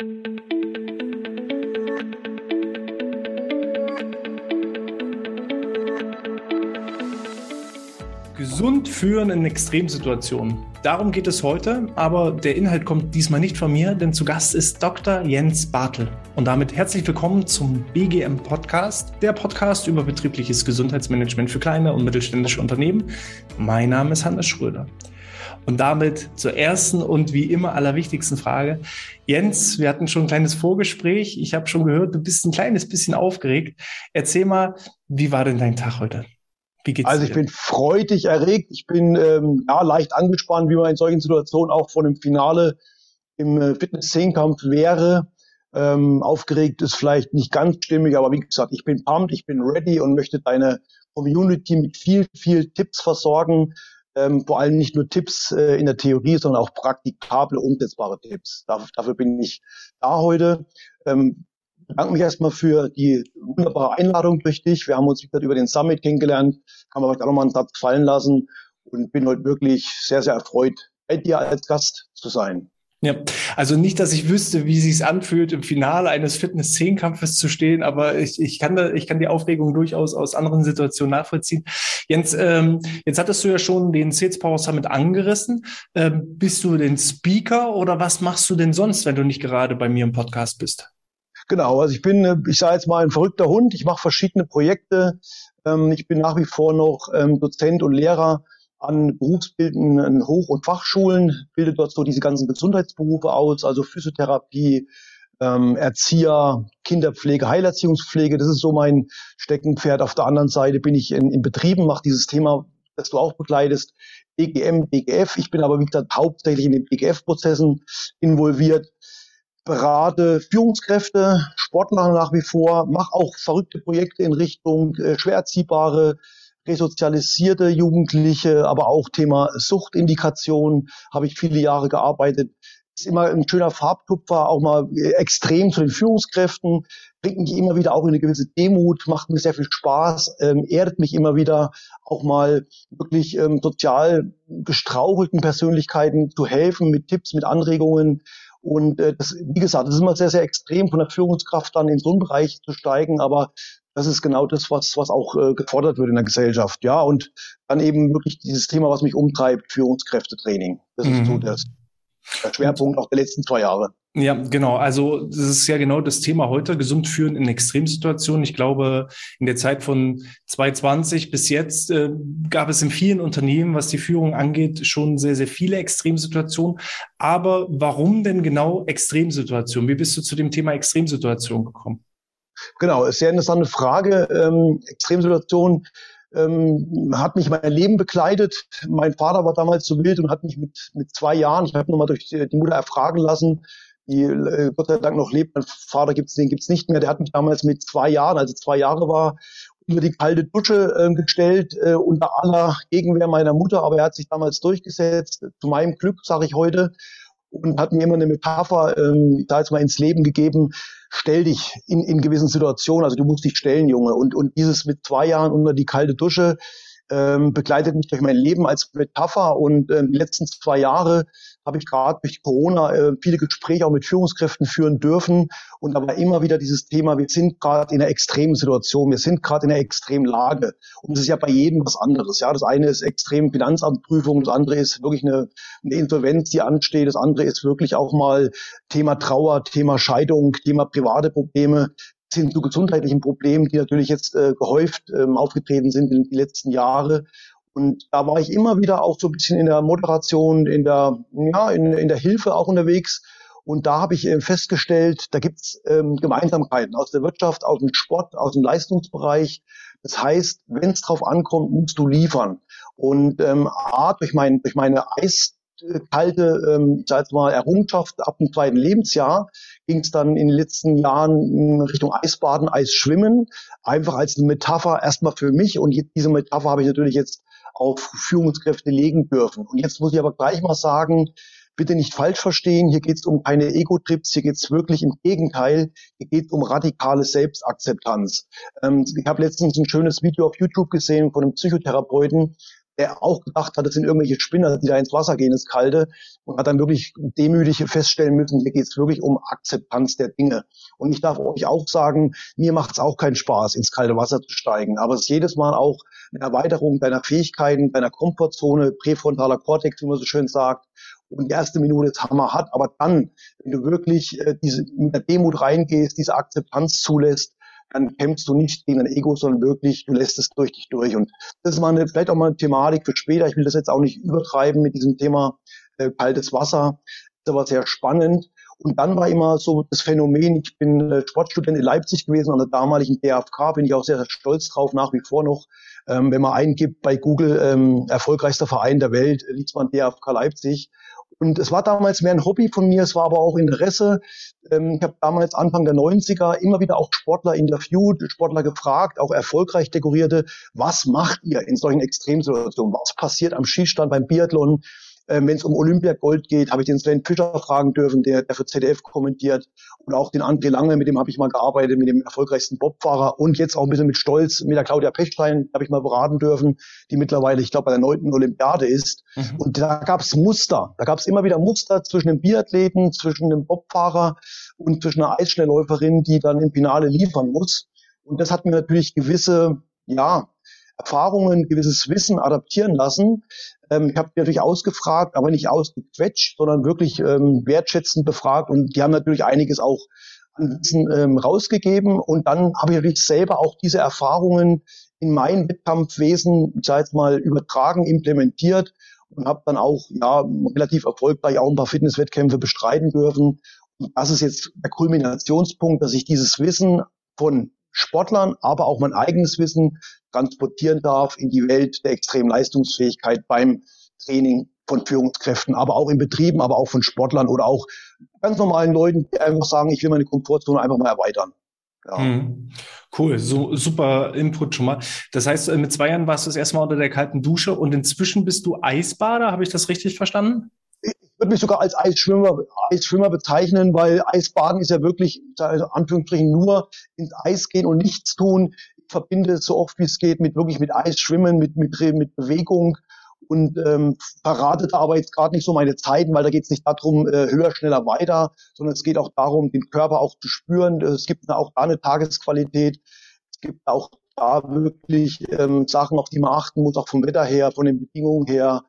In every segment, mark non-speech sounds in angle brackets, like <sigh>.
Gesund führen in Extremsituationen. Darum geht es heute, aber der Inhalt kommt diesmal nicht von mir, denn zu Gast ist Dr. Jens Bartel. Und damit herzlich willkommen zum BGM Podcast, der Podcast über betriebliches Gesundheitsmanagement für kleine und mittelständische Unternehmen. Mein Name ist Hannes Schröder. Und damit zur ersten und wie immer allerwichtigsten Frage. Jens, wir hatten schon ein kleines Vorgespräch. Ich habe schon gehört, du bist ein kleines bisschen aufgeregt. Erzähl mal, wie war denn dein Tag heute? Wie geht's also ich dir? bin freudig erregt, ich bin ähm, ja, leicht angespannt, wie man in solchen Situationen auch vor dem Finale im äh, Fitness-Zehnkampf wäre. Ähm, aufgeregt ist vielleicht nicht ganz stimmig, aber wie gesagt, ich bin pumped, ich bin ready und möchte deine Community mit viel, viel Tipps versorgen. Ähm, vor allem nicht nur Tipps äh, in der Theorie, sondern auch praktikable, umsetzbare Tipps. Dafür, dafür bin ich da heute. Ähm, bedanke mich erstmal für die wunderbare Einladung durch dich. Wir haben uns wieder über den Summit kennengelernt, kann man vielleicht auch nochmal einen Satz fallen lassen und bin heute wirklich sehr, sehr erfreut, bei dir als Gast zu sein. Ja, also nicht, dass ich wüsste, wie sich's anfühlt, im Finale eines Fitness-10-Kampfes zu stehen, aber ich, ich, kann da, ich kann die Aufregung durchaus aus anderen Situationen nachvollziehen. Jens, ähm, jetzt hattest du ja schon den Sales Power Summit angerissen. Ähm, bist du den Speaker oder was machst du denn sonst, wenn du nicht gerade bei mir im Podcast bist? Genau, also ich bin, äh, ich sage jetzt mal, ein verrückter Hund. Ich mache verschiedene Projekte. Ähm, ich bin nach wie vor noch ähm, Dozent und Lehrer an berufsbildenden Hoch- und Fachschulen, bilde dort so diese ganzen Gesundheitsberufe aus, also Physiotherapie, ähm, Erzieher, Kinderpflege, Heilerziehungspflege. Das ist so mein Steckenpferd. Auf der anderen Seite bin ich in, in Betrieben, mache dieses Thema, das du auch begleitest, BGM, BGF. Ich bin aber, wie gesagt, hauptsächlich in den BGF-Prozessen involviert berate Führungskräfte, Sportler nach wie vor, mache auch verrückte Projekte in Richtung äh, schwer erziehbare, resozialisierte Jugendliche, aber auch Thema Suchtindikation habe ich viele Jahre gearbeitet. Ist immer ein schöner Farbtupfer, auch mal äh, extrem zu den Führungskräften, bringt mich immer wieder auch in eine gewisse Demut, macht mir sehr viel Spaß, ähm, erdet mich immer wieder, auch mal wirklich ähm, sozial gestrauchelten Persönlichkeiten zu helfen mit Tipps, mit Anregungen und äh, das, wie gesagt, das ist immer sehr, sehr extrem von der Führungskraft dann in so einen Bereich zu steigen, aber das ist genau das, was, was auch äh, gefordert wird in der Gesellschaft. Ja, und dann eben wirklich dieses Thema, was mich umtreibt, Führungskräftetraining. Das mhm. ist so das, der Schwerpunkt auch der letzten zwei Jahre. Ja, genau. Also das ist ja genau das Thema heute, gesund führen in Extremsituationen. Ich glaube, in der Zeit von 2020 bis jetzt äh, gab es in vielen Unternehmen, was die Führung angeht, schon sehr, sehr viele Extremsituationen. Aber warum denn genau Extremsituationen? Wie bist du zu dem Thema Extremsituation gekommen? Genau, ist sehr interessante Frage. Ähm, Extremsituation ähm, hat mich mein Leben begleitet. Mein Vater war damals so wild und hat mich mit, mit zwei Jahren, ich habe nochmal durch die, die Mutter erfragen lassen, die äh, Gott sei Dank noch lebt. Mein Vater gibt's, den gibt's nicht mehr. Der hat mich damals mit zwei Jahren, also zwei Jahre war, über die kalte Dusche äh, gestellt, äh, unter aller Gegenwehr meiner Mutter, aber er hat sich damals durchgesetzt. Zu meinem Glück, sage ich heute, und hat mir immer eine Metapher, ähm, da jetzt mal ins Leben gegeben, stell dich in, in gewissen Situationen, also du musst dich stellen, Junge. Und, und dieses mit zwei Jahren unter die kalte Dusche ähm, begleitet mich durch mein Leben als Metapher. Und ähm, die letzten zwei Jahre habe ich gerade durch Corona äh, viele Gespräche auch mit Führungskräften führen dürfen. Und aber immer wieder dieses Thema, wir sind gerade in einer extremen Situation, wir sind gerade in einer extremen Lage. Und es ist ja bei jedem was anderes. Ja, das eine ist extrem Finanzamtprüfung, das andere ist wirklich eine, eine Insolvenz, die ansteht, das andere ist wirklich auch mal Thema Trauer, Thema Scheidung, Thema private Probleme sind zu gesundheitlichen Problemen, die natürlich jetzt äh, gehäuft ähm, aufgetreten sind in den letzten Jahre. Und da war ich immer wieder auch so ein bisschen in der Moderation, in der, ja, in, in der Hilfe auch unterwegs. Und da habe ich äh, festgestellt, da gibt's ähm, Gemeinsamkeiten aus der Wirtschaft, aus dem Sport, aus dem Leistungsbereich. Das heißt, wenn es drauf ankommt, musst du liefern. Und ähm, A, durch, mein, durch meine eiskalte, ähm, ich sag jetzt mal, Errungenschaft ab dem zweiten Lebensjahr, ging es dann in den letzten Jahren Richtung Eisbaden, Eisschwimmen, einfach als eine Metapher erstmal für mich. Und diese Metapher habe ich natürlich jetzt auf Führungskräfte legen dürfen. Und jetzt muss ich aber gleich mal sagen, bitte nicht falsch verstehen, hier geht es um keine Ego-Trips, hier geht es wirklich im Gegenteil, hier geht es um radikale Selbstakzeptanz. Ähm, ich habe letztens ein schönes Video auf YouTube gesehen von einem Psychotherapeuten, der auch gedacht hat, das sind irgendwelche Spinner, die da ins Wasser gehen, ins Kalte, und hat dann wirklich demütig feststellen müssen, hier geht es wirklich um Akzeptanz der Dinge. Und ich darf euch auch sagen, mir macht es auch keinen Spaß, ins kalte Wasser zu steigen, aber es ist jedes Mal auch eine Erweiterung deiner Fähigkeiten, deiner Komfortzone, präfrontaler Kortex, wie man so schön sagt, und die erste Minute ist hammerhart, aber dann, wenn du wirklich äh, diese, mit der Demut reingehst, diese Akzeptanz zulässt, dann kämpfst du nicht gegen dein Ego, sondern wirklich, du lässt es durch dich durch. Und das ist mal eine, vielleicht auch mal eine Thematik für später. Ich will das jetzt auch nicht übertreiben mit diesem Thema äh, kaltes Wasser. Das aber sehr spannend. Und dann war immer so das Phänomen, ich bin äh, Sportstudent in Leipzig gewesen, an der damaligen DFK, bin ich auch sehr, sehr stolz drauf, nach wie vor noch. Ähm, wenn man eingibt bei Google, ähm, erfolgreichster Verein der Welt, liegt man DFK Leipzig. Und es war damals mehr ein Hobby von mir, es war aber auch Interesse. Ähm, ich habe damals Anfang der 90er immer wieder auch Sportler interviewt, Sportler gefragt, auch erfolgreich dekorierte, was macht ihr in solchen Extremsituationen? Was passiert am Schießstand beim Biathlon? Ähm, Wenn es um Olympiagold geht, habe ich den Sven Fischer fragen dürfen, der, der für ZDF kommentiert. Und auch den André Lange, mit dem habe ich mal gearbeitet, mit dem erfolgreichsten Bobfahrer. Und jetzt auch ein bisschen mit Stolz mit der Claudia Pechstein habe ich mal beraten dürfen, die mittlerweile, ich glaube, bei der neunten Olympiade ist. Mhm. Und da gab es Muster. Da gab es immer wieder Muster zwischen dem Biathleten, zwischen dem Bobfahrer und zwischen einer Eisschnellläuferin, die dann im Finale liefern muss. Und das hat mir natürlich gewisse, ja, Erfahrungen, gewisses Wissen adaptieren lassen. Ähm, ich habe natürlich ausgefragt, aber nicht ausgequetscht, sondern wirklich ähm, wertschätzend befragt und die haben natürlich einiges auch an Wissen ähm, rausgegeben und dann habe ich natürlich selber auch diese Erfahrungen in mein Wettkampfwesen, ich sage jetzt mal, übertragen, implementiert und habe dann auch ja relativ erfolgreich auch ein paar Fitnesswettkämpfe bestreiten dürfen. Und das ist jetzt der Kulminationspunkt, dass ich dieses Wissen von Sportlern, aber auch mein eigenes Wissen transportieren darf in die Welt der extremen Leistungsfähigkeit beim Training von Führungskräften, aber auch in Betrieben, aber auch von Sportlern oder auch ganz normalen Leuten, die einfach sagen, ich will meine Komfortzone einfach mal erweitern. Ja. Hm. Cool, so super Input schon mal. Das heißt, äh, mit zwei Jahren warst du das erste Mal unter der kalten Dusche und inzwischen bist du Eisbader, habe ich das richtig verstanden? Würde mich sogar als Eisschwimmer, Eisschwimmer bezeichnen, weil Eisbaden ist ja wirklich, also Anführungsstrichen, nur ins Eis gehen und nichts tun. Ich verbinde es so oft wie es geht mit wirklich mit Eisschwimmen, mit, mit, mit Bewegung und ähm, verrate da aber jetzt gerade nicht so meine Zeiten, weil da geht es nicht darum, äh, höher, schneller, weiter, sondern es geht auch darum, den Körper auch zu spüren. Es gibt auch da eine Tagesqualität. Es gibt auch da wirklich ähm, Sachen, auf die man achten muss, auch vom Wetter her, von den Bedingungen her.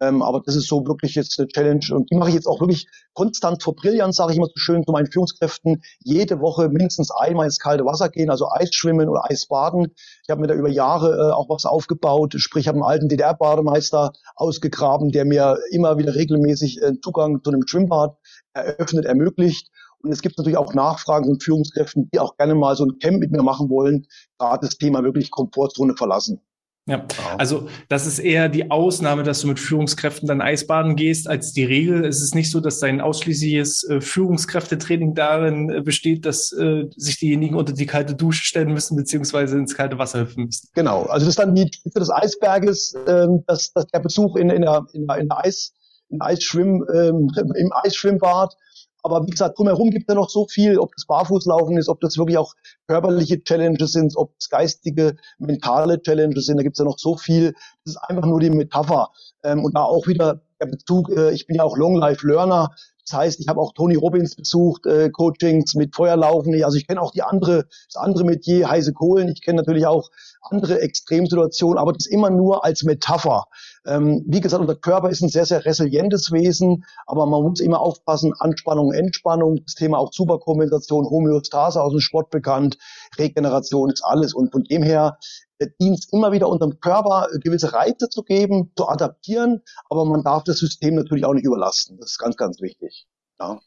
Ähm, aber das ist so wirklich jetzt eine Challenge und die mache ich jetzt auch wirklich konstant vor Brillanz, sage ich immer so schön zu meinen Führungskräften, jede Woche mindestens einmal ins kalte Wasser gehen, also Eisschwimmen oder Eisbaden. Ich habe mir da über Jahre äh, auch was aufgebaut, sprich ich habe einen alten DDR-Bademeister ausgegraben, der mir immer wieder regelmäßig äh, Zugang zu einem Schwimmbad eröffnet, ermöglicht. Und es gibt natürlich auch Nachfragen von Führungskräften, die auch gerne mal so ein Camp mit mir machen wollen, gerade das Thema wirklich Komfortzone verlassen. Ja, also das ist eher die Ausnahme, dass du mit Führungskräften dann Eisbaden gehst, als die Regel. Es ist nicht so, dass dein ausschließliches äh, Führungskräftetraining darin äh, besteht, dass äh, sich diejenigen unter die kalte Dusche stellen müssen, beziehungsweise ins kalte Wasser hüpfen müssen. Genau, also das ist dann die Spitze des Eisberges, ähm, dass, dass der Besuch in, in, der, in, der, in der Eis, in Eisschwimm, ähm, im Eisschwimmbad aber wie gesagt, drumherum gibt es ja noch so viel, ob das Barfußlaufen ist, ob das wirklich auch körperliche Challenges sind, ob es geistige, mentale Challenges sind. Da gibt es ja noch so viel. Das ist einfach nur die Metapher. Ähm, und da auch wieder der Bezug, äh, ich bin ja auch Long Life Learner. Das heißt, ich habe auch Tony Robbins besucht, äh, Coachings mit Feuerlaufen. Also ich kenne auch die andere, das andere Metier, heiße Kohlen. Ich kenne natürlich auch andere Extremsituationen, aber das immer nur als Metapher. Ähm, wie gesagt, unser Körper ist ein sehr, sehr resilientes Wesen, aber man muss immer aufpassen, Anspannung, Entspannung, das Thema auch Superkompensation, Homöostase aus dem Sport bekannt, Regeneration ist alles. Und von dem her dient es immer wieder unserem Körper äh, gewisse Reize zu geben, zu adaptieren, aber man darf das System natürlich auch nicht überlasten. Das ist ganz, ganz wichtig. Ja.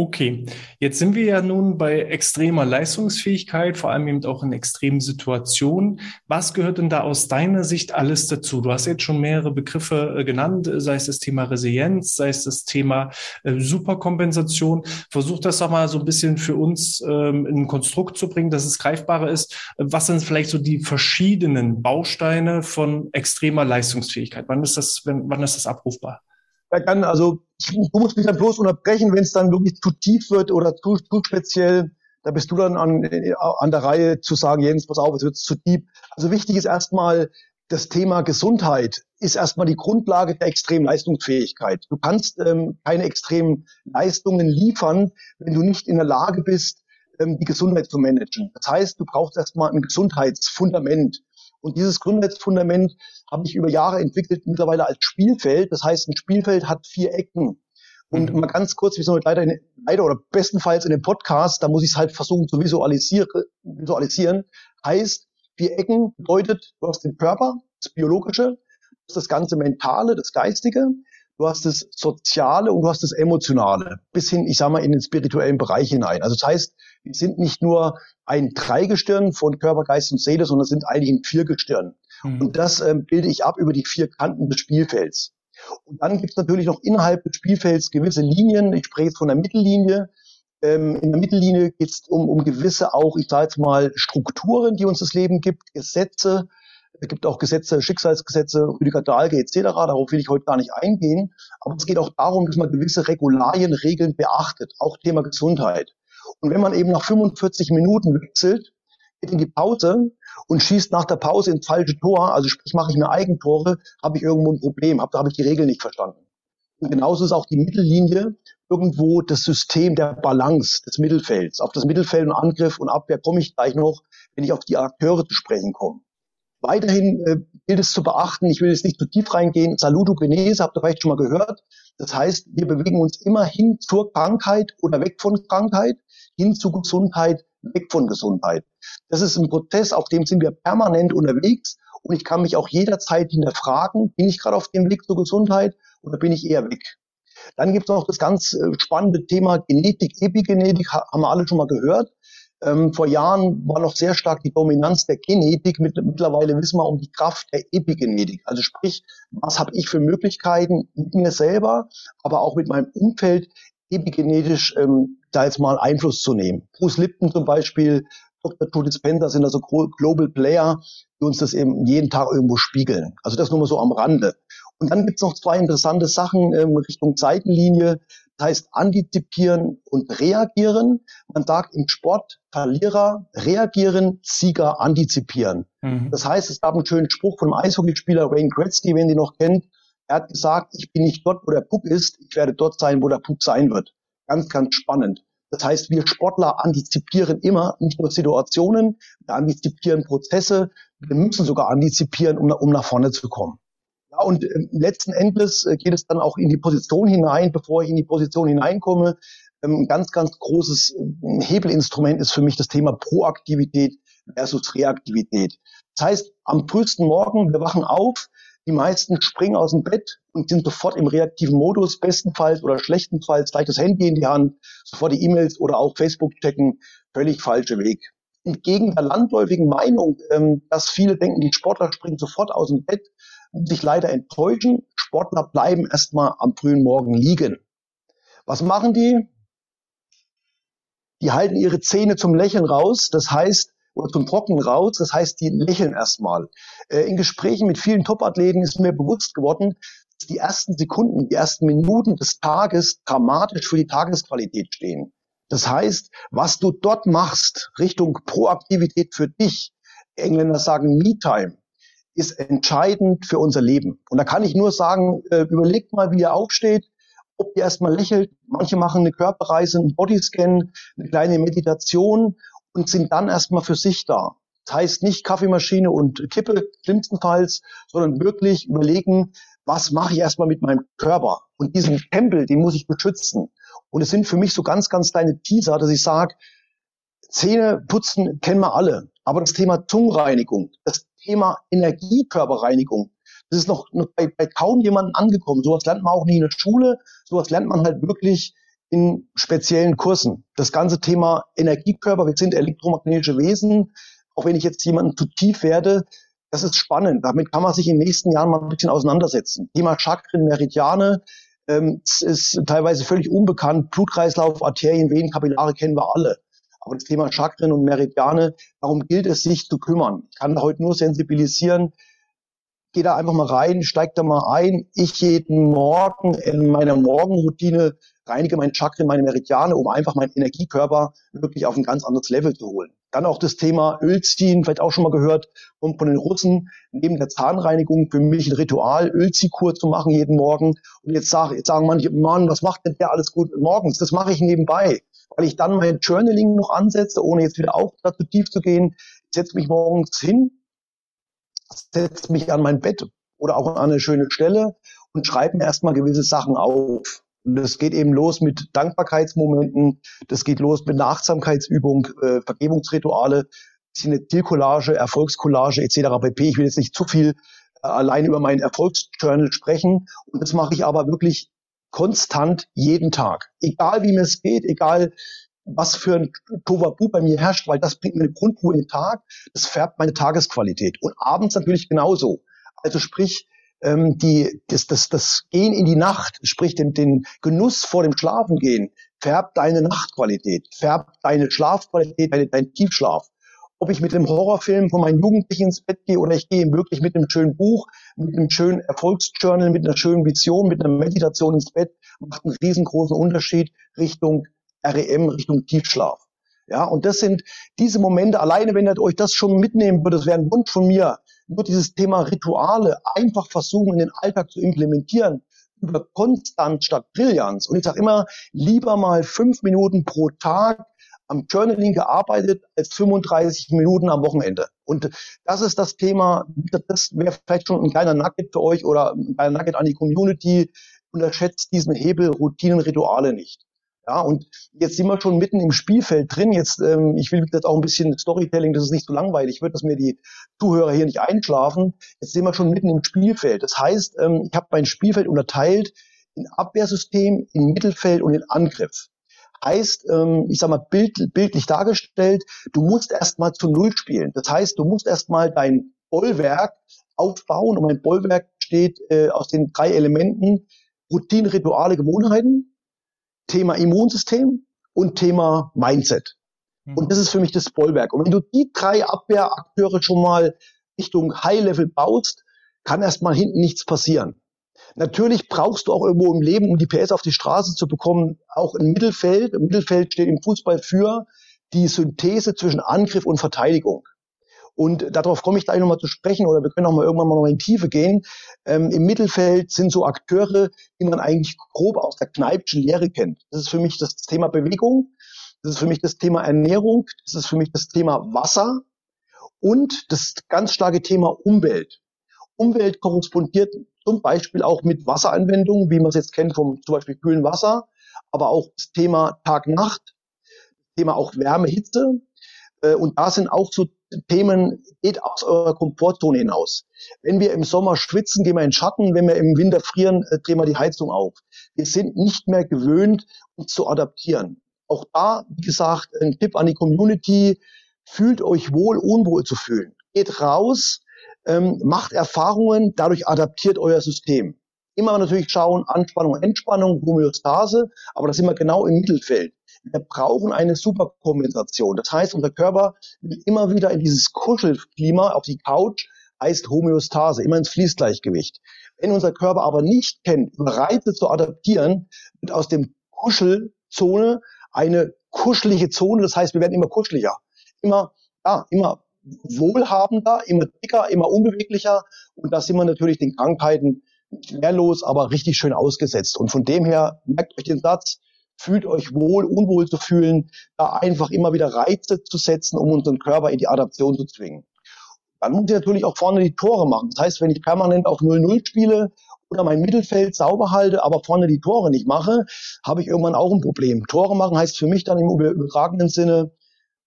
Okay, jetzt sind wir ja nun bei extremer Leistungsfähigkeit, vor allem eben auch in extremen Situationen. Was gehört denn da aus deiner Sicht alles dazu? Du hast jetzt schon mehrere Begriffe äh, genannt, sei es das Thema Resilienz, sei es das Thema äh, Superkompensation. Versuch das doch mal so ein bisschen für uns ähm, in ein Konstrukt zu bringen, dass es greifbarer ist. Was sind vielleicht so die verschiedenen Bausteine von extremer Leistungsfähigkeit? Wann ist das, wann ist das abrufbar? Ja, dann, also du musst mich dann bloß unterbrechen, wenn es dann wirklich zu tief wird oder zu, zu speziell. Da bist du dann an, an der Reihe zu sagen, Jens, pass auf, es wird zu tief. Also wichtig ist erstmal das Thema Gesundheit ist erstmal die Grundlage der extremen Leistungsfähigkeit. Du kannst ähm, keine extremen Leistungen liefern, wenn du nicht in der Lage bist, ähm, die Gesundheit zu managen. Das heißt, du brauchst erstmal ein Gesundheitsfundament. Und dieses Gesundheitsfundament habe ich über Jahre entwickelt, mittlerweile als Spielfeld. Das heißt, ein Spielfeld hat vier Ecken. Und mhm. mal ganz kurz, wir sind leider, in, leider oder bestenfalls in dem Podcast, da muss ich es halt versuchen zu visualisieren, visualisieren. Heißt, vier Ecken bedeutet, du hast den Körper, das Biologische, das ganze Mentale, das Geistige, du hast das Soziale und du hast das Emotionale, bis hin, ich sag mal, in den spirituellen Bereich hinein. Also das heißt, wir sind nicht nur ein Dreigestirn von Körper, Geist und Seele, sondern sind eigentlich ein Viergestirn. Mhm. Und das ähm, bilde ich ab über die vier Kanten des Spielfelds. Und dann gibt es natürlich noch innerhalb des Spielfelds gewisse Linien. Ich spreche jetzt von der Mittellinie. Ähm, in der Mittellinie geht es um, um gewisse auch, ich sage jetzt mal, Strukturen, die uns das Leben gibt, Gesetze. Es gibt auch Gesetze, Schicksalsgesetze, Rüdiger Dahlke etc. Darauf will ich heute gar nicht eingehen. Aber es geht auch darum, dass man gewisse Regularien, Regeln beachtet. Auch Thema Gesundheit. Und wenn man eben nach 45 Minuten wechselt, geht in die Pause und schießt nach der Pause ins falsche Tor, also sprich mache ich mir Eigentore, habe ich irgendwo ein Problem, hab, da habe ich die Regel nicht verstanden. Und genauso ist auch die Mittellinie irgendwo das System der Balance des Mittelfelds. Auf das Mittelfeld und Angriff und Abwehr komme ich gleich noch, wenn ich auf die Akteure zu sprechen komme. Weiterhin äh, gilt es zu beachten, ich will jetzt nicht zu tief reingehen, Salutogenese, habt ihr vielleicht schon mal gehört. Das heißt, wir bewegen uns immer hin zur Krankheit oder weg von Krankheit, hin zu Gesundheit, weg von Gesundheit. Das ist ein Prozess, auf dem sind wir permanent unterwegs und ich kann mich auch jederzeit hinterfragen, bin ich gerade auf dem Weg zur Gesundheit oder bin ich eher weg? Dann gibt es noch das ganz äh, spannende Thema Genetik, Epigenetik, haben wir alle schon mal gehört. Ähm, vor Jahren war noch sehr stark die Dominanz der Genetik. Mittlerweile wissen wir um die Kraft der Epigenetik. Also sprich, was habe ich für Möglichkeiten mit mir selber, aber auch mit meinem Umfeld epigenetisch ähm, da jetzt mal Einfluss zu nehmen. Bruce Lipton zum Beispiel, Dr. Joe Dispenza sind also Global Player, die uns das eben jeden Tag irgendwo spiegeln. Also das nur mal so am Rande. Und dann gibt's noch zwei interessante Sachen ähm, Richtung Seitenlinie. Das heißt antizipieren und reagieren. Man sagt im Sport Verlierer reagieren, Sieger antizipieren. Mhm. Das heißt, es gab einen schönen Spruch von einem Eishockeyspieler Wayne Gretzky, wenn ihr noch kennt. Er hat gesagt, ich bin nicht dort, wo der Puck ist, ich werde dort sein, wo der Puck sein wird. Ganz, ganz spannend. Das heißt, wir Sportler antizipieren immer nicht nur Situationen, wir antizipieren Prozesse, wir müssen sogar antizipieren, um, um nach vorne zu kommen. Und äh, letzten Endes äh, geht es dann auch in die Position hinein, bevor ich in die Position hineinkomme. Ähm, ein ganz, ganz großes äh, Hebelinstrument ist für mich das Thema Proaktivität versus Reaktivität. Das heißt, am frühesten Morgen, wir wachen auf, die meisten springen aus dem Bett und sind sofort im reaktiven Modus, bestenfalls oder schlechtestenfalls gleich das Handy in die Hand, sofort die E-Mails oder auch Facebook checken, völlig falsche Weg. Entgegen der landläufigen Meinung, ähm, dass viele denken, die Sportler springen sofort aus dem Bett, muss ich leider enttäuschen. Sportler bleiben erstmal am frühen Morgen liegen. Was machen die? Die halten ihre Zähne zum Lächeln raus. Das heißt, oder zum Trocknen raus. Das heißt, die lächeln erstmal. Äh, in Gesprächen mit vielen Topathleten ist mir bewusst geworden, dass die ersten Sekunden, die ersten Minuten des Tages dramatisch für die Tagesqualität stehen. Das heißt, was du dort machst, Richtung Proaktivität für dich, Engländer sagen Me-Time, ist entscheidend für unser Leben. Und da kann ich nur sagen, äh, überlegt mal, wie ihr aufsteht, ob ihr erstmal lächelt. Manche machen eine Körperreise, einen Bodyscan, eine kleine Meditation und sind dann erstmal für sich da. Das heißt nicht Kaffeemaschine und Kippe schlimmstenfalls, sondern wirklich überlegen, was mache ich erstmal mit meinem Körper? Und diesen Tempel, den muss ich beschützen. Und es sind für mich so ganz, ganz kleine Teaser, dass ich sage, Zähne putzen kennen wir alle. Aber das Thema Zungenreinigung, das Thema Energiekörperreinigung, das ist noch, bei, bei kaum jemandem angekommen. Sowas lernt man auch nie in der Schule. Sowas lernt man halt wirklich in speziellen Kursen. Das ganze Thema Energiekörper, wir sind elektromagnetische Wesen, auch wenn ich jetzt jemanden zu tief werde, das ist spannend. Damit kann man sich in den nächsten Jahren mal ein bisschen auseinandersetzen. Thema Chakren, Meridiane, ähm, ist teilweise völlig unbekannt. Blutkreislauf, Arterien, Venen, Kapillare kennen wir alle. Aber das Thema Chakren und Meridiane, darum gilt es, sich zu kümmern. Ich kann heute nur sensibilisieren. Geh da einfach mal rein, steig da mal ein. Ich jeden Morgen in meiner Morgenroutine reinige mein Chakren, meine Meridiane, um einfach meinen Energiekörper wirklich auf ein ganz anderes Level zu holen. Dann auch das Thema Ölziehen, vielleicht auch schon mal gehört, kommt von den Russen, neben der Zahnreinigung für mich ein Ritual, Ölziehkur zu machen jeden Morgen. Und jetzt, sag, jetzt sagen manche, Mann, was macht denn der alles gut morgens? Das mache ich nebenbei, weil ich dann mein Journaling noch ansetze, ohne jetzt wieder auch dazu tief zu gehen. Ich setze mich morgens hin, setze mich an mein Bett oder auch an eine schöne Stelle und schreibe mir erstmal gewisse Sachen auf. Und das geht eben los mit Dankbarkeitsmomenten, das geht los mit einer äh, Vergebungsrituale, eine Zielcollage, Erfolgskollage etc. pp. Ich will jetzt nicht zu viel äh, allein über mein Erfolgsjournal sprechen. Und das mache ich aber wirklich konstant jeden Tag. Egal wie mir es geht, egal was für ein Tovabu bei mir herrscht, weil das bringt mir eine Grundruhe in den Tag, das färbt meine Tagesqualität. Und abends natürlich genauso. Also sprich, ähm, die, das, das, das Gehen in die Nacht, sprich den, den Genuss vor dem Schlafengehen, färbt deine Nachtqualität, färbt deine Schlafqualität, deine, dein Tiefschlaf. Ob ich mit dem Horrorfilm von meinen Jugendlichen ins Bett gehe oder ich gehe wirklich mit einem schönen Buch, mit einem schönen Erfolgsjournal, mit einer schönen Vision, mit einer Meditation ins Bett, macht einen riesengroßen Unterschied Richtung REM, Richtung Tiefschlaf. Ja, und das sind diese Momente, alleine wenn ihr euch das schon mitnehmen würdet, das wäre ein Wunsch von mir, nur dieses Thema Rituale einfach versuchen, in den Alltag zu implementieren, über Konstant statt Brillanz. Und ich sage immer, lieber mal fünf Minuten pro Tag am Journaling gearbeitet als 35 Minuten am Wochenende. Und das ist das Thema, das wäre vielleicht schon ein kleiner Nugget für euch oder ein kleiner Nugget an die Community. Unterschätzt diesen Hebel Routinen, Rituale nicht. Ja, und jetzt sind wir schon mitten im Spielfeld drin. Jetzt, ähm, ich will jetzt auch ein bisschen Storytelling, das ist nicht so langweilig wird, dass mir die Zuhörer hier nicht einschlafen. Jetzt sind wir schon mitten im Spielfeld. Das heißt, ähm, ich habe mein Spielfeld unterteilt in Abwehrsystem, in Mittelfeld und in Angriff. Heißt, ähm, ich sag mal, bild, bildlich dargestellt, du musst erstmal zu Null spielen. Das heißt, du musst erstmal dein Bollwerk aufbauen und mein Bollwerk besteht äh, aus den drei Elementen Routine, Rituale, Gewohnheiten Thema Immunsystem und Thema Mindset. Und mhm. das ist für mich das Bollwerk. Und wenn du die drei Abwehrakteure schon mal Richtung High-Level baust, kann erstmal hinten nichts passieren. Natürlich brauchst du auch irgendwo im Leben, um die PS auf die Straße zu bekommen, auch ein Mittelfeld. Im Mittelfeld steht im Fußball für die Synthese zwischen Angriff und Verteidigung. Und darauf komme ich gleich nochmal zu sprechen oder wir können auch mal irgendwann mal noch in Tiefe gehen. Ähm, Im Mittelfeld sind so Akteure, die man eigentlich grob aus der Kneipschen Lehre kennt. Das ist für mich das Thema Bewegung, das ist für mich das Thema Ernährung, das ist für mich das Thema Wasser und das ganz starke Thema Umwelt. Umwelt korrespondiert zum Beispiel auch mit Wasseranwendungen, wie man es jetzt kennt vom zum Beispiel kühlen Wasser, aber auch das Thema Tag-Nacht, Thema auch Wärme, Hitze. Äh, und da sind auch so Themen, geht aus eurer Komfortzone hinaus. Wenn wir im Sommer schwitzen, gehen wir in Schatten. Wenn wir im Winter frieren, äh, drehen wir die Heizung auf. Wir sind nicht mehr gewöhnt, uns zu adaptieren. Auch da, wie gesagt, ein Tipp an die Community. Fühlt euch wohl, unwohl zu fühlen. Geht raus, ähm, macht Erfahrungen, dadurch adaptiert euer System. Immer natürlich schauen, Anspannung, Entspannung, Homöostase, aber das sind wir genau im Mittelfeld. Wir brauchen eine Superkompensation. Das heißt, unser Körper will immer wieder in dieses Kuschelklima auf die Couch, heißt Homöostase, immer ins Fließgleichgewicht. Wenn unser Körper aber nicht kennt, Reize zu adaptieren, wird aus dem Kuschelzone eine kuschelige Zone. Das heißt, wir werden immer kuscheliger, immer, ja, immer wohlhabender, immer dicker, immer unbeweglicher. Und da sind wir natürlich den Krankheiten wehrlos, aber richtig schön ausgesetzt. Und von dem her, merkt euch den Satz, fühlt euch wohl, unwohl zu fühlen, da einfach immer wieder Reize zu setzen, um unseren Körper in die Adaption zu zwingen. Dann muss ich natürlich auch vorne die Tore machen. Das heißt, wenn ich permanent auf 0-0 spiele oder mein Mittelfeld sauber halte, aber vorne die Tore nicht mache, habe ich irgendwann auch ein Problem. Tore machen heißt für mich dann im übertragenen Sinne,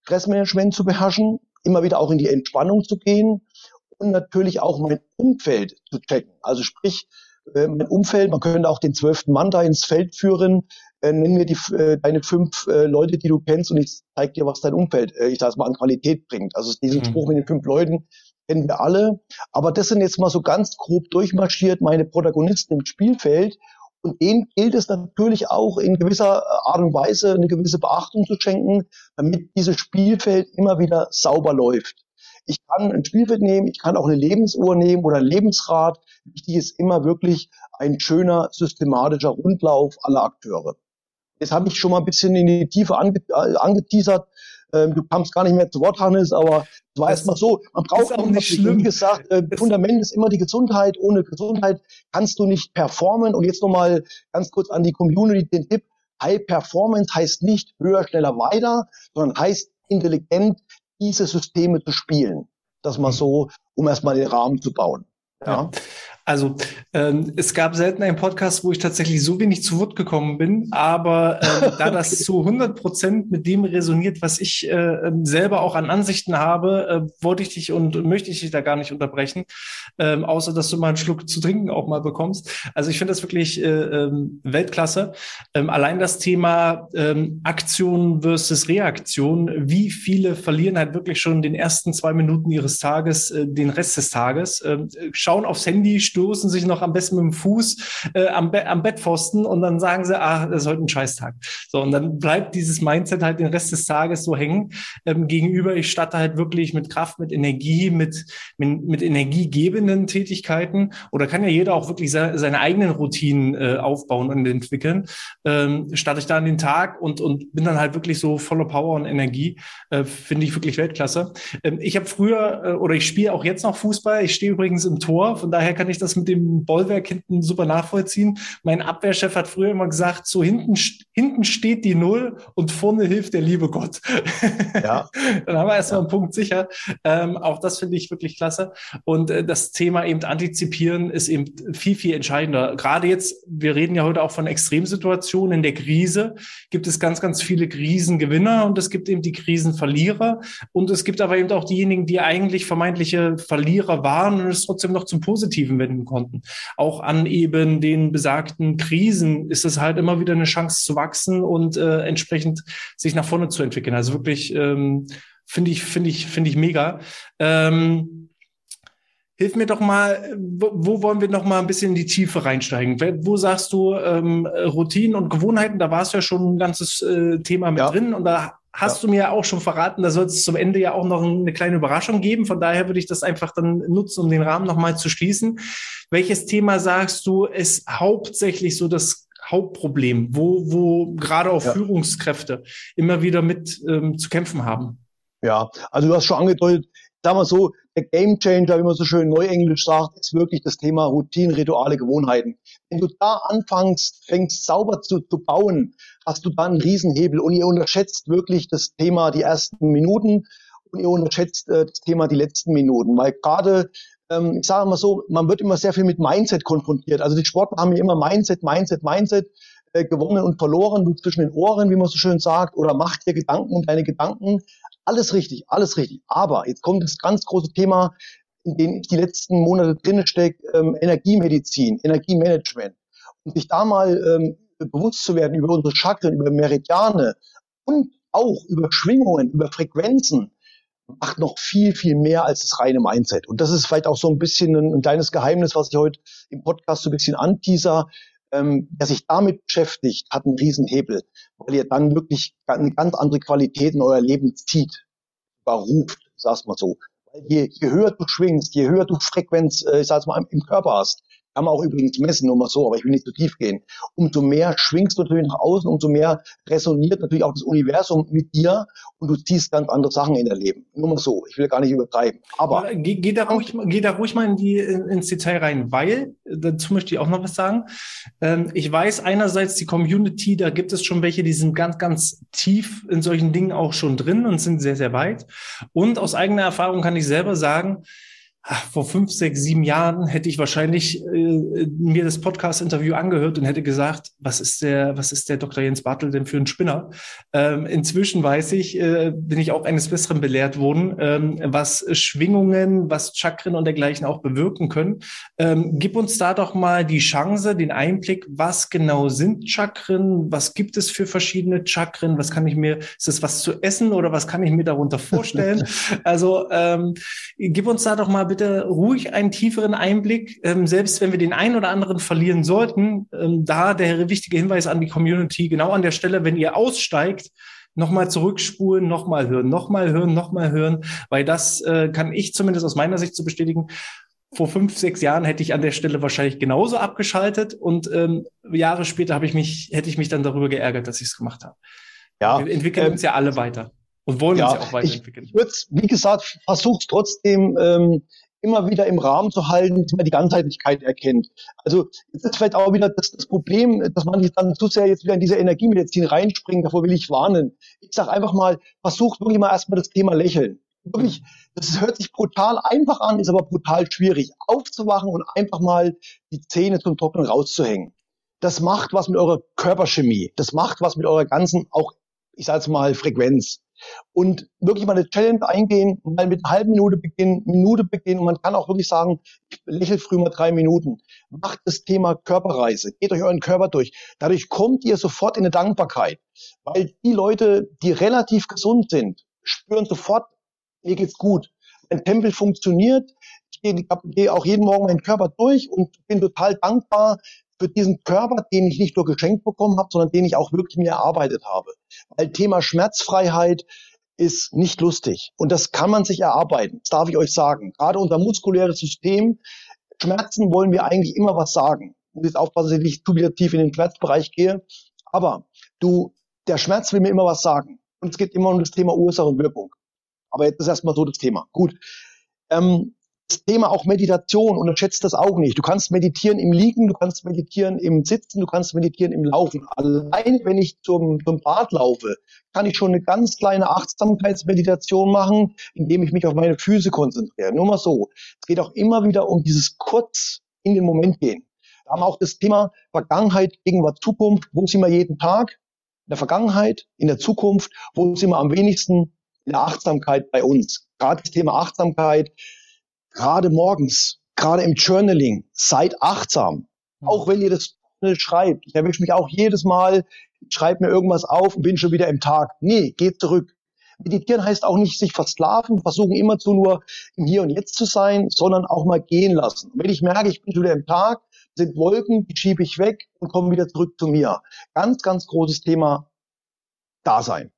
Stressmanagement zu beherrschen, immer wieder auch in die Entspannung zu gehen und natürlich auch mein Umfeld zu checken. Also sprich, äh, mein Umfeld, man könnte auch den zwölften Mann da ins Feld führen, äh, nenn mir die, äh, deine fünf Leute, die du kennst und ich zeig dir, was dein Umfeld, ich sag mal, an Qualität bringt. Also diesen mhm. Spruch mit den fünf Leuten kennen wir alle. Aber das sind jetzt mal so ganz grob durchmarschiert meine Protagonisten im Spielfeld. Und denen gilt es natürlich auch in gewisser Art und Weise eine gewisse Beachtung zu schenken, damit dieses Spielfeld immer wieder sauber läuft. Ich kann ein Spielfeld nehmen, ich kann auch eine Lebensuhr nehmen oder ein Lebensrad. Wichtig ist immer wirklich ein schöner, systematischer Rundlauf aller Akteure. Das habe ich schon mal ein bisschen in die Tiefe ange äh, angeteasert. Ähm, du kamst gar nicht mehr zu Wort, Hannes, aber es war erstmal so, man braucht auch nicht schlimm. Wie gesagt, äh, Fundament ist immer die Gesundheit. Ohne Gesundheit kannst du nicht performen. Und jetzt nochmal ganz kurz an die Community den Tipp. High Performance heißt nicht höher, schneller, weiter, sondern heißt intelligent diese Systeme zu spielen. Das mal mhm. so, um erstmal den Rahmen zu bauen. Ja. ja. Also ähm, es gab selten einen Podcast, wo ich tatsächlich so wenig zu Wort gekommen bin, aber ähm, <laughs> da das zu 100 Prozent mit dem resoniert, was ich äh, ähm, selber auch an Ansichten habe, äh, wollte ich dich und möchte ich dich da gar nicht unterbrechen, ähm, außer dass du mal einen Schluck zu trinken auch mal bekommst. Also ich finde das wirklich äh, ähm, Weltklasse. Ähm, allein das Thema ähm, Aktion versus Reaktion, wie viele verlieren halt wirklich schon den ersten zwei Minuten ihres Tages, äh, den Rest des Tages, äh, schauen aufs Handy, stoßen sich noch am besten mit dem Fuß äh, am, Be am Bettpfosten und dann sagen sie, ah, das ist heute ein Scheißtag. So, und dann bleibt dieses Mindset halt den Rest des Tages so hängen. Ähm, gegenüber, ich starte halt wirklich mit Kraft, mit Energie, mit, mit, mit energiegebenden Tätigkeiten. Oder kann ja jeder auch wirklich se seine eigenen Routinen äh, aufbauen und entwickeln. Ähm, starte ich da an den Tag und, und bin dann halt wirklich so voller Power und Energie. Äh, Finde ich wirklich Weltklasse. Ähm, ich habe früher äh, oder ich spiele auch jetzt noch Fußball. Ich stehe übrigens im Tor, von daher kann ich das mit dem Bollwerk hinten super nachvollziehen. Mein Abwehrchef hat früher immer gesagt, so hinten, hinten steht die Null und vorne hilft der liebe Gott. Ja. <laughs> Dann haben wir erstmal ja. einen Punkt sicher. Ähm, auch das finde ich wirklich klasse. Und äh, das Thema eben antizipieren ist eben viel, viel entscheidender. Gerade jetzt, wir reden ja heute auch von Extremsituationen. In der Krise gibt es ganz, ganz viele Krisengewinner und es gibt eben die Krisenverlierer. Und es gibt aber eben auch diejenigen, die eigentlich vermeintliche Verlierer waren und es trotzdem noch zum Positiven wenden konnten. Auch an eben den besagten Krisen ist es halt immer wieder eine Chance zu wachsen und äh, entsprechend sich nach vorne zu entwickeln. Also wirklich ähm, finde ich, finde ich, finde ich mega. Ähm, Hilf mir doch mal, wo, wo, wollen wir noch mal ein bisschen in die Tiefe reinsteigen? Wo sagst du ähm, Routinen und Gewohnheiten? Da war es ja schon ein ganzes äh, Thema mit ja. drin und da hast ja. du mir auch schon verraten, da soll es zum Ende ja auch noch eine kleine Überraschung geben. Von daher würde ich das einfach dann nutzen, um den Rahmen nochmal zu schließen. Welches Thema sagst du, ist hauptsächlich so das Hauptproblem, wo, wo gerade auch ja. Führungskräfte immer wieder mit ähm, zu kämpfen haben? Ja, also du hast schon angedeutet, sagen wir so, der Game Changer, wie man so schön neuenglisch sagt, ist wirklich das Thema Routinen, Rituale, Gewohnheiten. Wenn du da anfängst, fängst sauber zu, zu bauen, hast du da einen Riesenhebel und ihr unterschätzt wirklich das Thema die ersten Minuten und ihr unterschätzt äh, das Thema die letzten Minuten, weil gerade ähm, ich sage mal so, man wird immer sehr viel mit Mindset konfrontiert. Also die Sportler haben ja immer Mindset, Mindset, Mindset äh, gewonnen und verloren, du zwischen den Ohren, wie man so schön sagt, oder mach dir Gedanken um deine Gedanken. Alles richtig, alles richtig. Aber jetzt kommt das ganz große Thema, in dem ich die letzten Monate drinne stecke, ähm, Energiemedizin, Energiemanagement. Und sich da mal ähm, bewusst zu werden über unsere Chakren, über Meridiane und auch über Schwingungen, über Frequenzen, macht noch viel, viel mehr als das reine Mindset. Und das ist vielleicht auch so ein bisschen ein, ein kleines Geheimnis, was ich heute im Podcast so ein bisschen anteaser. Ähm, wer sich damit beschäftigt, hat einen Riesenhebel, weil ihr dann wirklich eine ganz andere Qualität in euer Leben zieht, überruft, sag's mal so. Weil je, je höher du schwingst, je höher du Frequenz, äh, ich sag's mal, im Körper hast, kann man auch übrigens messen, nur mal so, aber ich will nicht zu tief gehen. Umso mehr schwingst du natürlich nach außen, umso mehr resoniert natürlich auch das Universum mit dir und du ziehst ganz andere Sachen in dein Leben. Nur mal so, ich will gar nicht übertreiben. Aber geh, geh, da, ruhig, geh da ruhig mal in die, ins Detail rein, weil, dazu möchte ich auch noch was sagen. Ähm, ich weiß einerseits die Community, da gibt es schon welche, die sind ganz, ganz tief in solchen Dingen auch schon drin und sind sehr, sehr weit. Und aus eigener Erfahrung kann ich selber sagen, vor fünf, sechs, sieben Jahren hätte ich wahrscheinlich äh, mir das Podcast-Interview angehört und hätte gesagt, was ist der, was ist der Dr. Jens Bartel denn für ein Spinner? Ähm, inzwischen weiß ich, äh, bin ich auch eines Besseren belehrt worden, ähm, was Schwingungen, was Chakren und dergleichen auch bewirken können. Ähm, gib uns da doch mal die Chance, den Einblick, was genau sind Chakren? Was gibt es für verschiedene Chakren? Was kann ich mir, ist das was zu essen oder was kann ich mir darunter vorstellen? <laughs> also ähm, gib uns da doch mal bitte ruhig einen tieferen Einblick, ähm, selbst wenn wir den einen oder anderen verlieren sollten. Ähm, da der wichtige Hinweis an die Community, genau an der Stelle, wenn ihr aussteigt, nochmal zurückspulen, nochmal hören, nochmal hören, nochmal hören, weil das äh, kann ich zumindest aus meiner Sicht zu so bestätigen, vor fünf, sechs Jahren hätte ich an der Stelle wahrscheinlich genauso abgeschaltet und ähm, Jahre später habe ich mich, hätte ich mich dann darüber geärgert, dass ich es gemacht habe. Ja, wir entwickeln ähm, uns ja alle weiter und wollen ja, uns ja auch weiterentwickeln. Ich, ich wie gesagt, versucht trotzdem ähm, immer wieder im Rahmen zu halten, dass man die Ganzheitlichkeit erkennt. Also es ist vielleicht auch wieder das, das Problem, dass man sich dann zu sehr jetzt wieder in diese Energiemedizin reinspringt, davor will ich warnen. Ich sage einfach mal, versucht wirklich mal erstmal das Thema Lächeln. Wirklich, das hört sich brutal einfach an, ist aber brutal schwierig. Aufzuwachen und einfach mal die Zähne zum Trocknen rauszuhängen. Das macht was mit eurer Körperchemie. Das macht was mit eurer ganzen, auch, ich sage mal, Frequenz und wirklich mal eine Challenge eingehen, mal mit einer halben Minute beginnen, Minute beginnen und man kann auch wirklich sagen, ich lächle früh mal drei Minuten. Macht das Thema Körperreise, geht euch euren Körper durch. Dadurch kommt ihr sofort in eine Dankbarkeit, weil die Leute, die relativ gesund sind, spüren sofort, mir geht's gut. Mein Tempel funktioniert, ich gehe, gehe auch jeden Morgen meinen Körper durch und bin total dankbar für diesen Körper, den ich nicht nur geschenkt bekommen habe, sondern den ich auch wirklich mir erarbeitet habe. Weil Thema Schmerzfreiheit ist nicht lustig. Und das kann man sich erarbeiten, das darf ich euch sagen. Gerade unser muskuläres System, Schmerzen wollen wir eigentlich immer was sagen. Und jetzt aufpassen, dass ich nicht zu wieder tief in den Schmerzbereich gehe. Aber du, der Schmerz will mir immer was sagen. Und es geht immer um das Thema Ursache und Wirkung. Aber jetzt ist erstmal so das Thema. Gut. Ähm, Thema auch Meditation, unterschätzt das auch nicht. Du kannst meditieren im Liegen, du kannst meditieren im Sitzen, du kannst meditieren im Laufen. Allein wenn ich zum, zum Bad laufe, kann ich schon eine ganz kleine Achtsamkeitsmeditation machen, indem ich mich auf meine Füße konzentriere. Nur mal so. Es geht auch immer wieder um dieses kurz in den Moment gehen. Da haben wir auch das Thema Vergangenheit, Gegenwart, Zukunft. Wo sind wir jeden Tag? In der Vergangenheit, in der Zukunft. Wo sind wir am wenigsten? In der Achtsamkeit bei uns. Gerade das Thema Achtsamkeit gerade morgens, gerade im Journaling, seid achtsam. Mhm. Auch wenn ihr das schreibt. Ich erwische mich auch jedes Mal, schreibe mir irgendwas auf und bin schon wieder im Tag. Nee, geht zurück. Meditieren heißt auch nicht sich versklaven, versuchen immer zu nur im Hier und Jetzt zu sein, sondern auch mal gehen lassen. Und wenn ich merke, ich bin schon wieder im Tag, sind Wolken, die schiebe ich weg und komme wieder zurück zu mir. Ganz, ganz großes Thema Dasein.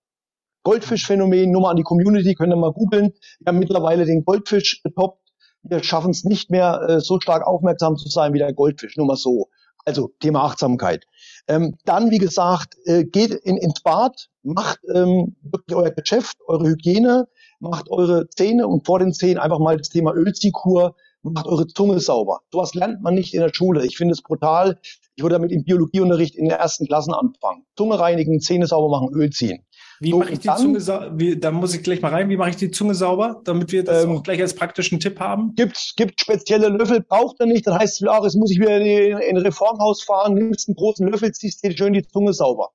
Goldfischphänomen, nur mal an die Community, könnt ihr mal googeln. Wir haben mittlerweile den Goldfisch getoppt wir schaffen es nicht mehr, äh, so stark aufmerksam zu sein wie der Goldfisch, nur mal so. Also Thema Achtsamkeit. Ähm, dann, wie gesagt, äh, geht in, ins Bad, macht ähm, wirklich euer Geschäft, eure Hygiene, macht eure Zähne und vor den Zähnen einfach mal das Thema Ölziehkur, macht eure Zunge sauber. Sowas lernt man nicht in der Schule. Ich finde es brutal. Ich würde damit im Biologieunterricht in den ersten Klassen anfangen. Zunge reinigen, Zähne sauber machen, Öl ziehen. Wie so, mache ich die dann, Zunge sauber? Da muss ich gleich mal rein. Wie mache ich die Zunge sauber, damit wir das ähm, auch gleich als praktischen Tipp haben? Gibt, gibt spezielle Löffel, braucht er nicht. Dann heißt es, ach, jetzt muss ich wieder in, in ein Reformhaus fahren, nimmst einen großen Löffel, ziehst dir schön die Zunge sauber.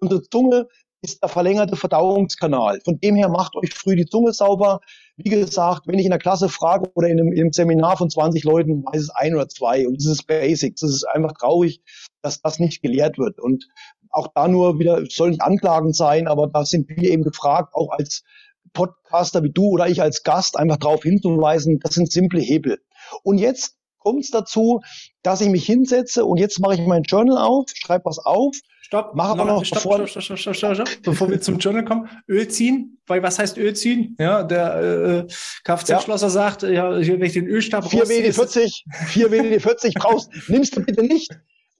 Unsere Zunge ist der verlängerte Verdauungskanal. Von dem her macht euch früh die Zunge sauber. Wie gesagt, wenn ich in der Klasse frage oder in einem, in einem Seminar von 20 Leuten, weiß es ein oder zwei. Und das ist Basics. Das ist einfach traurig, dass das nicht gelehrt wird. Und auch da nur wieder, soll nicht anklagend sein, aber da sind wir eben gefragt, auch als Podcaster wie du oder ich als Gast einfach darauf hinzuweisen, das sind simple Hebel. Und jetzt kommt es dazu, dass ich mich hinsetze und jetzt mache ich mein Journal auf, schreibe was auf. Stopp, mach aber noch, stopp, bevor, stopp, stopp, stopp, stopp, stopp, bevor wir zum Journal kommen. Öl ziehen, weil was heißt Öl ziehen? Ja, der äh, Kfz-Schlosser ja. sagt, ja, wenn ich den Ölstab 4 WD40, 4 WD40 brauchst, nimmst du bitte nicht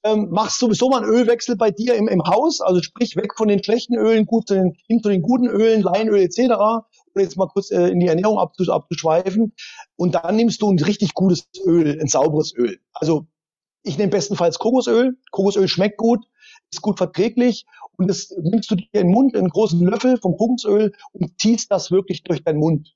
ähm, machst sowieso mal einen Ölwechsel bei dir im, im Haus, also sprich weg von den schlechten Ölen, gut zu den, hin zu den guten Ölen, Leinöl etc. Jetzt mal kurz äh, in die Ernährung abzusch abzuschweifen. Und dann nimmst du ein richtig gutes Öl, ein sauberes Öl. Also ich nehme bestenfalls Kokosöl. Kokosöl schmeckt gut, ist gut verträglich und das nimmst du dir in den Mund, einen großen Löffel vom Kokosöl und ziehst das wirklich durch deinen Mund.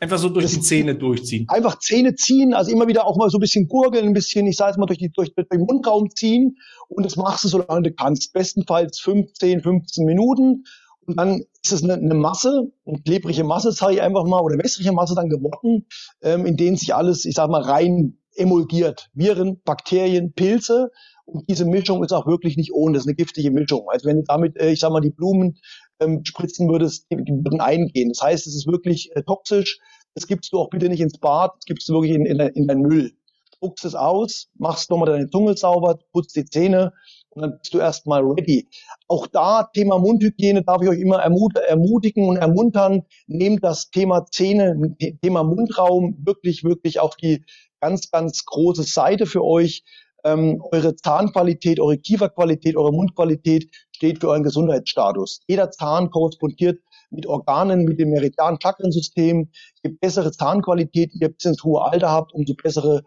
Einfach so durch das die Zähne durchziehen. Einfach Zähne ziehen, also immer wieder auch mal so ein bisschen gurgeln, ein bisschen, ich sage jetzt mal, durch, die, durch, durch den Mundraum ziehen und das machst du, solange du kannst. Bestenfalls 15, 15 Minuten und dann ist es eine, eine Masse, eine klebrige Masse, sage ich einfach mal, oder wässrige Masse dann geworden, ähm, in denen sich alles, ich sag mal, rein emulgiert. Viren, Bakterien, Pilze und diese Mischung ist auch wirklich nicht ohne, das ist eine giftige Mischung. Also wenn du damit, äh, ich sag mal, die Blumen ähm, spritzen würdest, die, würden eingehen. Das heißt, es ist wirklich äh, toxisch. Das gibst du auch bitte nicht ins Bad, das gibst du wirklich in, in, in deinen Müll. Spuckst es aus, machst nochmal deine Zunge sauber, putzt die Zähne und dann bist du erstmal ready. Auch da Thema Mundhygiene darf ich euch immer ermutigen und ermuntern. Nehmt das Thema Zähne, Thema Mundraum wirklich, wirklich auf die ganz, ganz große Seite für euch. Ähm, eure Zahnqualität, eure Kieferqualität, eure Mundqualität steht für euren Gesundheitsstatus. Jeder Zahn korrespondiert mit Organen, mit dem Meridian-Chakrensystem. Je bessere Zahnqualität ihr bis ins hohe Alter habt, umso bessere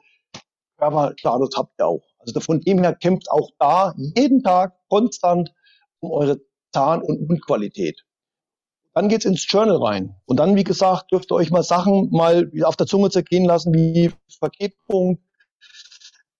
Körperstatus habt ihr auch. Also von dem her kämpft auch da jeden Tag konstant um eure Zahn- und Mundqualität. Dann geht's ins Journal rein. Und dann, wie gesagt, dürft ihr euch mal Sachen mal auf der Zunge zergehen lassen, wie Vergebung,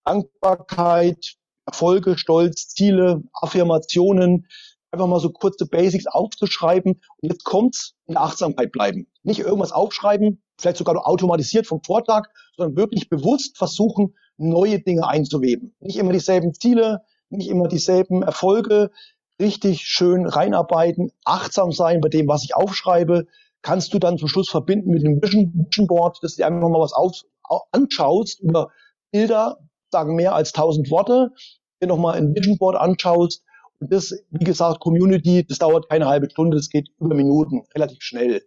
Dankbarkeit, Erfolge, Stolz, Ziele, Affirmationen, einfach mal so kurze Basics aufzuschreiben. Und jetzt kommt's in der Achtsamkeit bleiben. Nicht irgendwas aufschreiben, vielleicht sogar nur automatisiert vom Vortag, sondern wirklich bewusst versuchen, neue Dinge einzuweben. Nicht immer dieselben Ziele, nicht immer dieselben Erfolge, richtig schön reinarbeiten, achtsam sein bei dem, was ich aufschreibe, kannst du dann zum Schluss verbinden mit dem Vision, Board, dass du einfach mal was auf, anschaust über Bilder, sagen mehr als tausend Worte, dir nochmal ein Vision Board anschaust. Und das, wie gesagt, Community, das dauert keine halbe Stunde, das geht über Minuten, relativ schnell.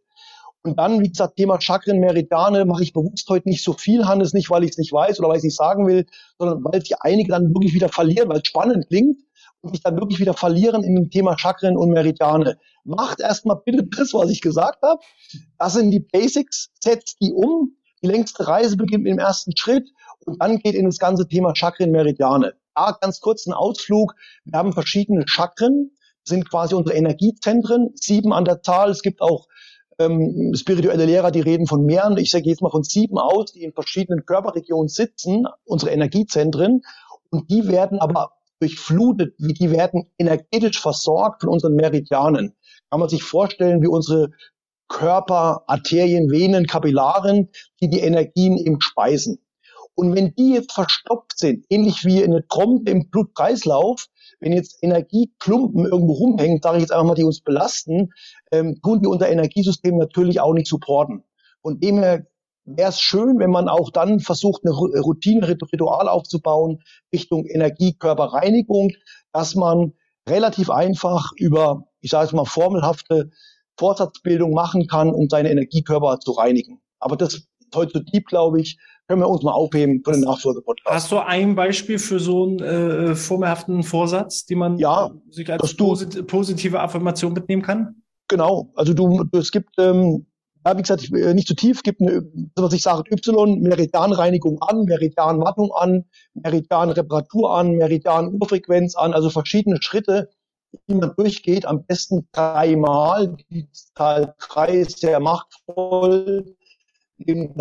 Und dann, wie gesagt, Thema Chakren, Meridiane, mache ich bewusst heute nicht so viel, Hannes, nicht, weil ich es nicht weiß oder weil ich es nicht sagen will, sondern weil sich einige dann wirklich wieder verlieren, weil es spannend klingt und sich dann wirklich wieder verlieren in dem Thema Chakren und Meridiane. Macht erstmal bitte das, was ich gesagt habe. Das sind die Basics, setzt die um. Die längste Reise beginnt mit dem ersten Schritt und dann geht in das ganze Thema Chakren, Meridiane. Da ganz kurz ein Ausflug. Wir haben verschiedene Chakren, sind quasi unsere Energiezentren, sieben an der Zahl. Es gibt auch ähm, spirituelle Lehrer, die reden von mehreren, ich sage jetzt mal von sieben aus, die in verschiedenen Körperregionen sitzen, unsere Energiezentren, und die werden aber durchflutet, die werden energetisch versorgt von unseren Meridianen. Kann man sich vorstellen, wie unsere Körper, Arterien, Venen, Kapillaren, die die Energien eben speisen. Und wenn die jetzt verstopft sind, ähnlich wie eine Trompe im Blutkreislauf, wenn jetzt Energieklumpen irgendwo rumhängen, sage ich jetzt einfach mal, die uns belasten, ähm, tun die unser Energiesystem natürlich auch nicht supporten. Und dem her wäre es schön, wenn man auch dann versucht, eine Routine, Ritual aufzubauen Richtung Energiekörperreinigung, dass man relativ einfach über, ich sage jetzt mal, formelhafte Vorsatzbildung machen kann, um seine Energiekörper zu reinigen. Aber das ist heute zu deep, glaube ich können wir uns mal aufheben für den Nachfolgepodcast. Hast du ein Beispiel für so einen äh, formelhaften Vorsatz, die man ja, sich als posit positive Affirmation mitnehmen kann? Genau, also du, es gibt, ähm, ja, wie gesagt, äh, nicht zu tief, gibt eine, was ich sage, Y, Meridianreinigung an, Meridianwartung an, Meridianreparatur an, Meridian-Urfrequenz an, also verschiedene Schritte, die man durchgeht, am besten dreimal. Die Zahl drei ist sehr machtvoll eben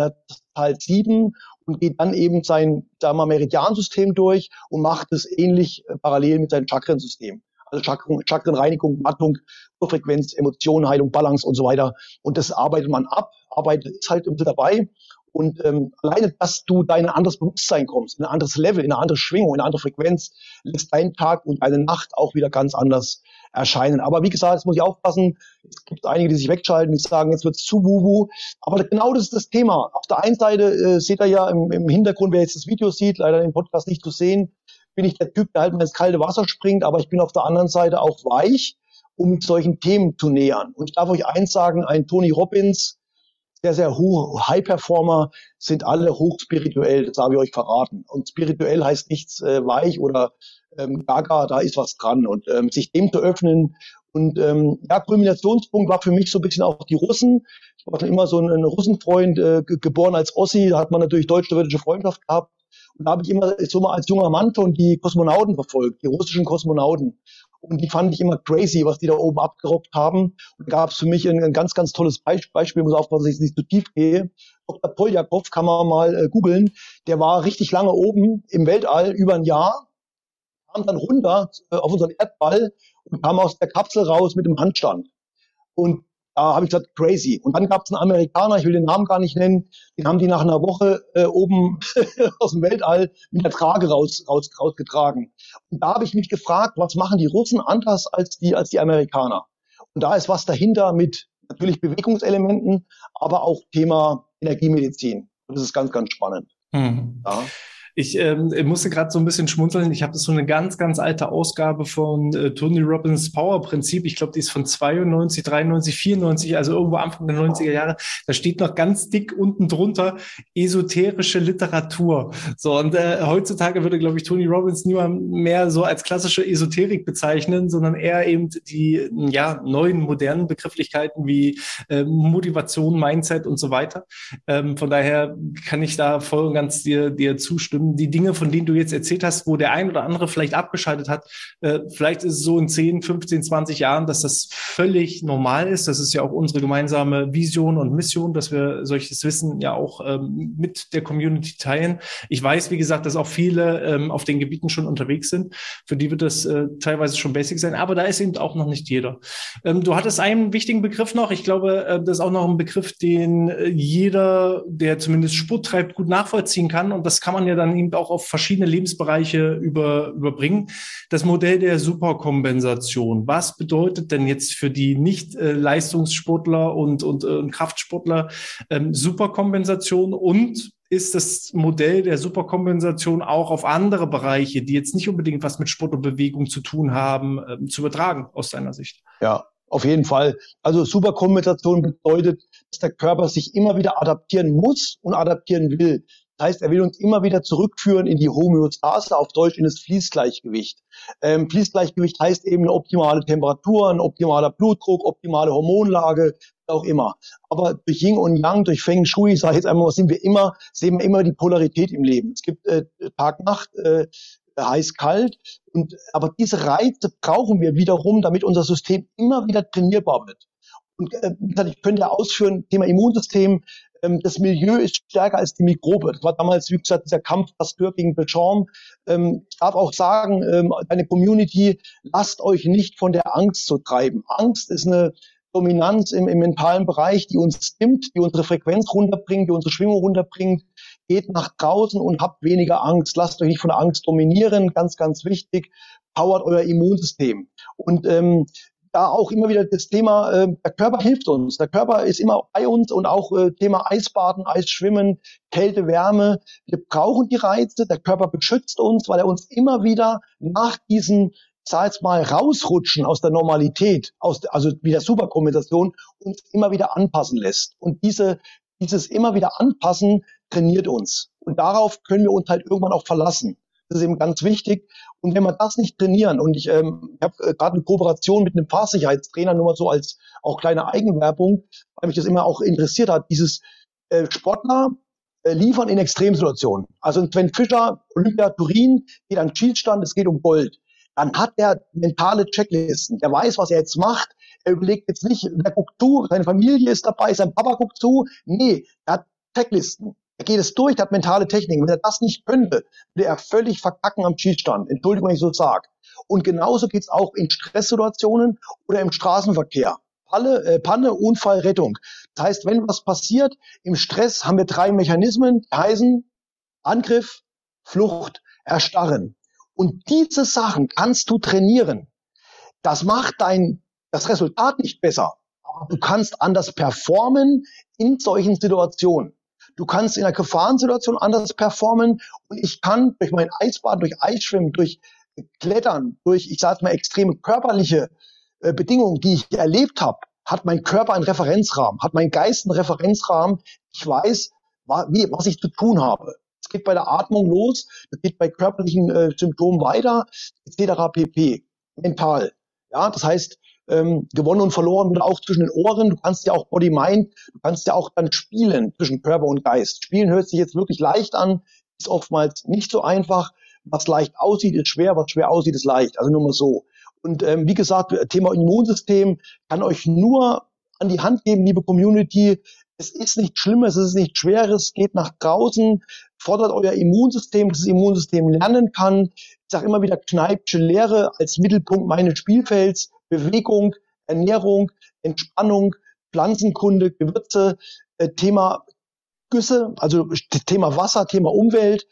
Teil 7 und geht dann eben sein sagen Meridiansystem durch und macht es ähnlich äh, parallel mit seinem Chakrensystem. Also Chakren, Chakrenreinigung, Wattung, Urfrequenz, Emotionen, Heilung, Balance und so weiter. Und das arbeitet man ab, arbeitet ist halt irgendwie dabei. Und ähm, alleine, dass du dein anderes Bewusstsein kommst, in ein anderes Level, in eine andere Schwingung, in eine andere Frequenz, lässt deinen Tag und deine Nacht auch wieder ganz anders erscheinen. Aber wie gesagt, jetzt muss ich aufpassen. Es gibt einige, die sich wegschalten, die sagen, jetzt wird's zu wuhu. Aber genau das ist das Thema. Auf der einen Seite äh, seht ihr ja im, im Hintergrund, wer jetzt das Video sieht, leider im Podcast nicht zu sehen, bin ich der Typ, der halt mal ins kalte Wasser springt, aber ich bin auf der anderen Seite auch weich, um solchen Themen zu nähern. Und ich darf euch eins sagen, ein Tony Robbins, sehr, sehr hoch, High-Performer sind alle hochspirituell, das habe ich euch verraten. Und spirituell heißt nichts äh, weich oder ähm, gaga, da ist was dran. Und ähm, sich dem zu öffnen und ähm, ja, Kulminationspunkt war für mich so ein bisschen auch die Russen. Ich war schon immer so ein, Russenfreund, äh, geboren als Ossi, da hat man natürlich deutsch-sowjetische Freundschaft gehabt. Und da habe ich immer so mal als junger Mann schon die Kosmonauten verfolgt, die russischen Kosmonauten. Und die fand ich immer crazy, was die da oben abgerockt haben. Und da gab es für mich ein, ein, ganz, ganz tolles Beispiel, muss aufpassen, dass ich nicht zu tief gehe. Dr. Poljakov kann man mal äh, googeln. Der war richtig lange oben im Weltall, über ein Jahr, kam dann runter äh, auf unseren Erdball und kam aus der Kapsel raus mit dem Handstand. Und da habe ich gesagt, crazy. Und dann gab es einen Amerikaner, ich will den Namen gar nicht nennen, den haben die nach einer Woche äh, oben <laughs> aus dem Weltall mit der Trage raus, raus, rausgetragen. Und da habe ich mich gefragt, was machen die Russen anders als die, als die Amerikaner? Und da ist was dahinter mit natürlich Bewegungselementen, aber auch Thema Energiemedizin. Und das ist ganz, ganz spannend. Mhm. Ja. Ich ähm, musste gerade so ein bisschen schmunzeln. Ich habe so eine ganz, ganz alte Ausgabe von äh, Tony Robbins Power Prinzip. Ich glaube, die ist von 92, 93, 94, also irgendwo Anfang der 90er Jahre. Da steht noch ganz dick unten drunter esoterische Literatur. So, und äh, heutzutage würde, glaube ich, Tony Robbins niemand mehr so als klassische Esoterik bezeichnen, sondern eher eben die ja, neuen modernen Begrifflichkeiten wie äh, Motivation, Mindset und so weiter. Ähm, von daher kann ich da voll und ganz dir, dir zustimmen. Die Dinge, von denen du jetzt erzählt hast, wo der ein oder andere vielleicht abgeschaltet hat, äh, vielleicht ist es so in 10, 15, 20 Jahren, dass das völlig normal ist. Das ist ja auch unsere gemeinsame Vision und Mission, dass wir solches Wissen ja auch ähm, mit der Community teilen. Ich weiß, wie gesagt, dass auch viele ähm, auf den Gebieten schon unterwegs sind. Für die wird das äh, teilweise schon basic sein, aber da ist eben auch noch nicht jeder. Ähm, du hattest einen wichtigen Begriff noch. Ich glaube, äh, das ist auch noch ein Begriff, den jeder, der zumindest Sport treibt, gut nachvollziehen kann. Und das kann man ja dann eben auch auf verschiedene Lebensbereiche über, überbringen. Das Modell der Superkompensation. Was bedeutet denn jetzt für die Nicht-Leistungssportler und, und, und Kraftsportler ähm, Superkompensation und ist das Modell der Superkompensation auch auf andere Bereiche, die jetzt nicht unbedingt was mit Sport und Bewegung zu tun haben, ähm, zu übertragen aus deiner Sicht? Ja, auf jeden Fall. Also Superkompensation bedeutet, dass der Körper sich immer wieder adaptieren muss und adaptieren will. Heißt, er will uns immer wieder zurückführen in die Homöostase, auf Deutsch in das Fließgleichgewicht. Ähm, Fließgleichgewicht heißt eben eine optimale Temperatur, ein optimaler Blutdruck, optimale Hormonlage, auch immer. Aber durch Yin und Yang, durch Feng Shui, sage ich jetzt einmal, sind wir immer, sehen wir immer die Polarität im Leben. Es gibt äh, Tag-Nacht, äh, heiß-kalt. Und, aber diese Reize brauchen wir wiederum, damit unser System immer wieder trainierbar wird. Und äh, ich könnte ausführen, Thema Immunsystem, ähm, das Milieu ist stärker als die Mikrobe. Das war damals, wie gesagt, dieser Kampf Pasteur gegen Bechamp. Ähm, ich darf auch sagen, ähm, eine Community, lasst euch nicht von der Angst so treiben. Angst ist eine Dominanz im, im mentalen Bereich, die uns stimmt, die unsere Frequenz runterbringt, die unsere Schwingung runterbringt. Geht nach draußen und habt weniger Angst. Lasst euch nicht von der Angst dominieren. Ganz, ganz wichtig. Powert euer Immunsystem. Und ähm, da auch immer wieder das Thema, äh, der Körper hilft uns. Der Körper ist immer bei uns und auch äh, Thema Eisbaden, Eisschwimmen, Kälte, Wärme. Wir brauchen die Reize. Der Körper beschützt uns, weil er uns immer wieder nach diesen sag mal, rausrutschen aus der Normalität, aus, also wieder Superkompensation, uns immer wieder anpassen lässt. Und diese, dieses immer wieder anpassen trainiert uns. Und darauf können wir uns halt irgendwann auch verlassen. Das ist eben ganz wichtig. Und wenn wir das nicht trainieren, und ich ähm, habe äh, gerade eine Kooperation mit einem Fahrsicherheitstrainer, nur mal so als auch kleine Eigenwerbung, weil mich das immer auch interessiert hat, dieses äh, Sportler äh, liefern in Extremsituationen. Also Sven Fischer, Olympia Turin, geht an Schießstand, es geht um Gold. Dann hat er mentale Checklisten. Der weiß, was er jetzt macht. Er überlegt jetzt nicht, wer guckt zu, seine Familie ist dabei, sein Papa guckt zu. Nee, er hat Checklisten. Er geht es durch, hat mentale Techniken. Wenn er das nicht könnte, würde er völlig verkacken am Schießstand. Entschuldigung, wenn ich so sage. Und genauso geht's auch in Stresssituationen oder im Straßenverkehr. Palle, äh, Panne, Unfall, Rettung. Das heißt, wenn was passiert, im Stress haben wir drei Mechanismen, die heißen Angriff, Flucht, Erstarren. Und diese Sachen kannst du trainieren. Das macht dein, das Resultat nicht besser. Aber du kannst anders performen in solchen Situationen. Du kannst in einer Gefahrensituation anders performen und ich kann durch mein Eisbad, durch Eisschwimmen, durch Klettern, durch, ich sage mal, extreme körperliche äh, Bedingungen, die ich erlebt habe, hat mein Körper einen Referenzrahmen, hat mein Geist einen Referenzrahmen. Ich weiß, wie, was ich zu tun habe. Es geht bei der Atmung los, es geht bei körperlichen äh, Symptomen weiter, etc. pp. Mental. Ja, das heißt, ähm, gewonnen und verloren wird auch zwischen den Ohren. Du kannst ja auch Body Mind, du kannst ja auch dann spielen zwischen Körper und Geist. Spielen hört sich jetzt wirklich leicht an, ist oftmals nicht so einfach. Was leicht aussieht, ist schwer, was schwer aussieht, ist leicht. Also nur mal so. Und ähm, wie gesagt, Thema Immunsystem kann euch nur an die Hand geben, liebe Community. Es ist nicht Schlimmes, es ist nicht Schweres, geht nach draußen, fordert euer Immunsystem, dass das Immunsystem lernen kann. Ich sage immer wieder Kneipsche Lehre als Mittelpunkt meines Spielfelds. Bewegung, Ernährung, Entspannung, Pflanzenkunde, Gewürze, äh, Thema Güsse, also Thema Wasser, Thema Umwelt.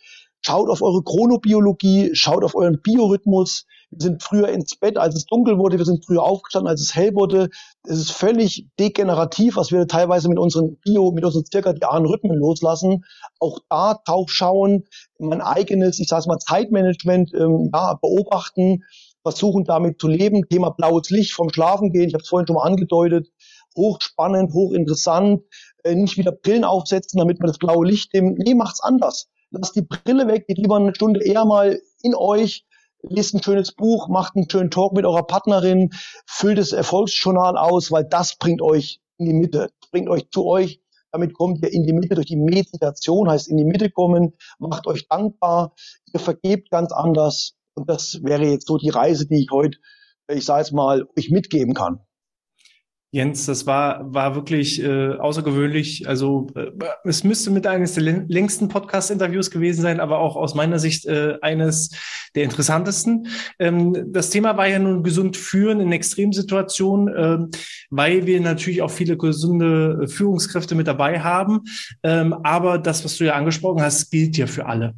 schaut auf eure Chronobiologie, schaut auf euren Biorhythmus. Wir sind früher ins Bett, als es dunkel wurde, wir sind früher aufgestanden, als es hell wurde. Es ist völlig degenerativ, was wir teilweise mit unseren Bio, mit unseren zirkadianen Rhythmen loslassen. Auch da drauf schauen, mein eigenes, ich sage mal, Zeitmanagement ähm, ja, beobachten, versuchen damit zu leben. Thema blaues Licht vom Schlafen gehen, ich habe es vorhin schon mal angedeutet, hochspannend, hochinteressant. Äh, nicht wieder Pillen aufsetzen, damit man das blaue Licht dem. Nee, macht's anders. Lasst die Brille weg, geht lieber eine Stunde eher mal in euch, lest ein schönes Buch, macht einen schönen Talk mit eurer Partnerin, füllt das Erfolgsjournal aus, weil das bringt euch in die Mitte, bringt euch zu euch. Damit kommt ihr in die Mitte durch die Meditation, heißt in die Mitte kommen, macht euch dankbar, ihr vergebt ganz anders. Und das wäre jetzt so die Reise, die ich heute, ich sage es mal, euch mitgeben kann. Jens, das war, war wirklich äh, außergewöhnlich. Also äh, es müsste mit eines der längsten Podcast-Interviews gewesen sein, aber auch aus meiner Sicht äh, eines der interessantesten. Ähm, das Thema war ja nun gesund führen in Extremsituationen, ähm, weil wir natürlich auch viele gesunde Führungskräfte mit dabei haben. Ähm, aber das, was du ja angesprochen hast, gilt ja für alle.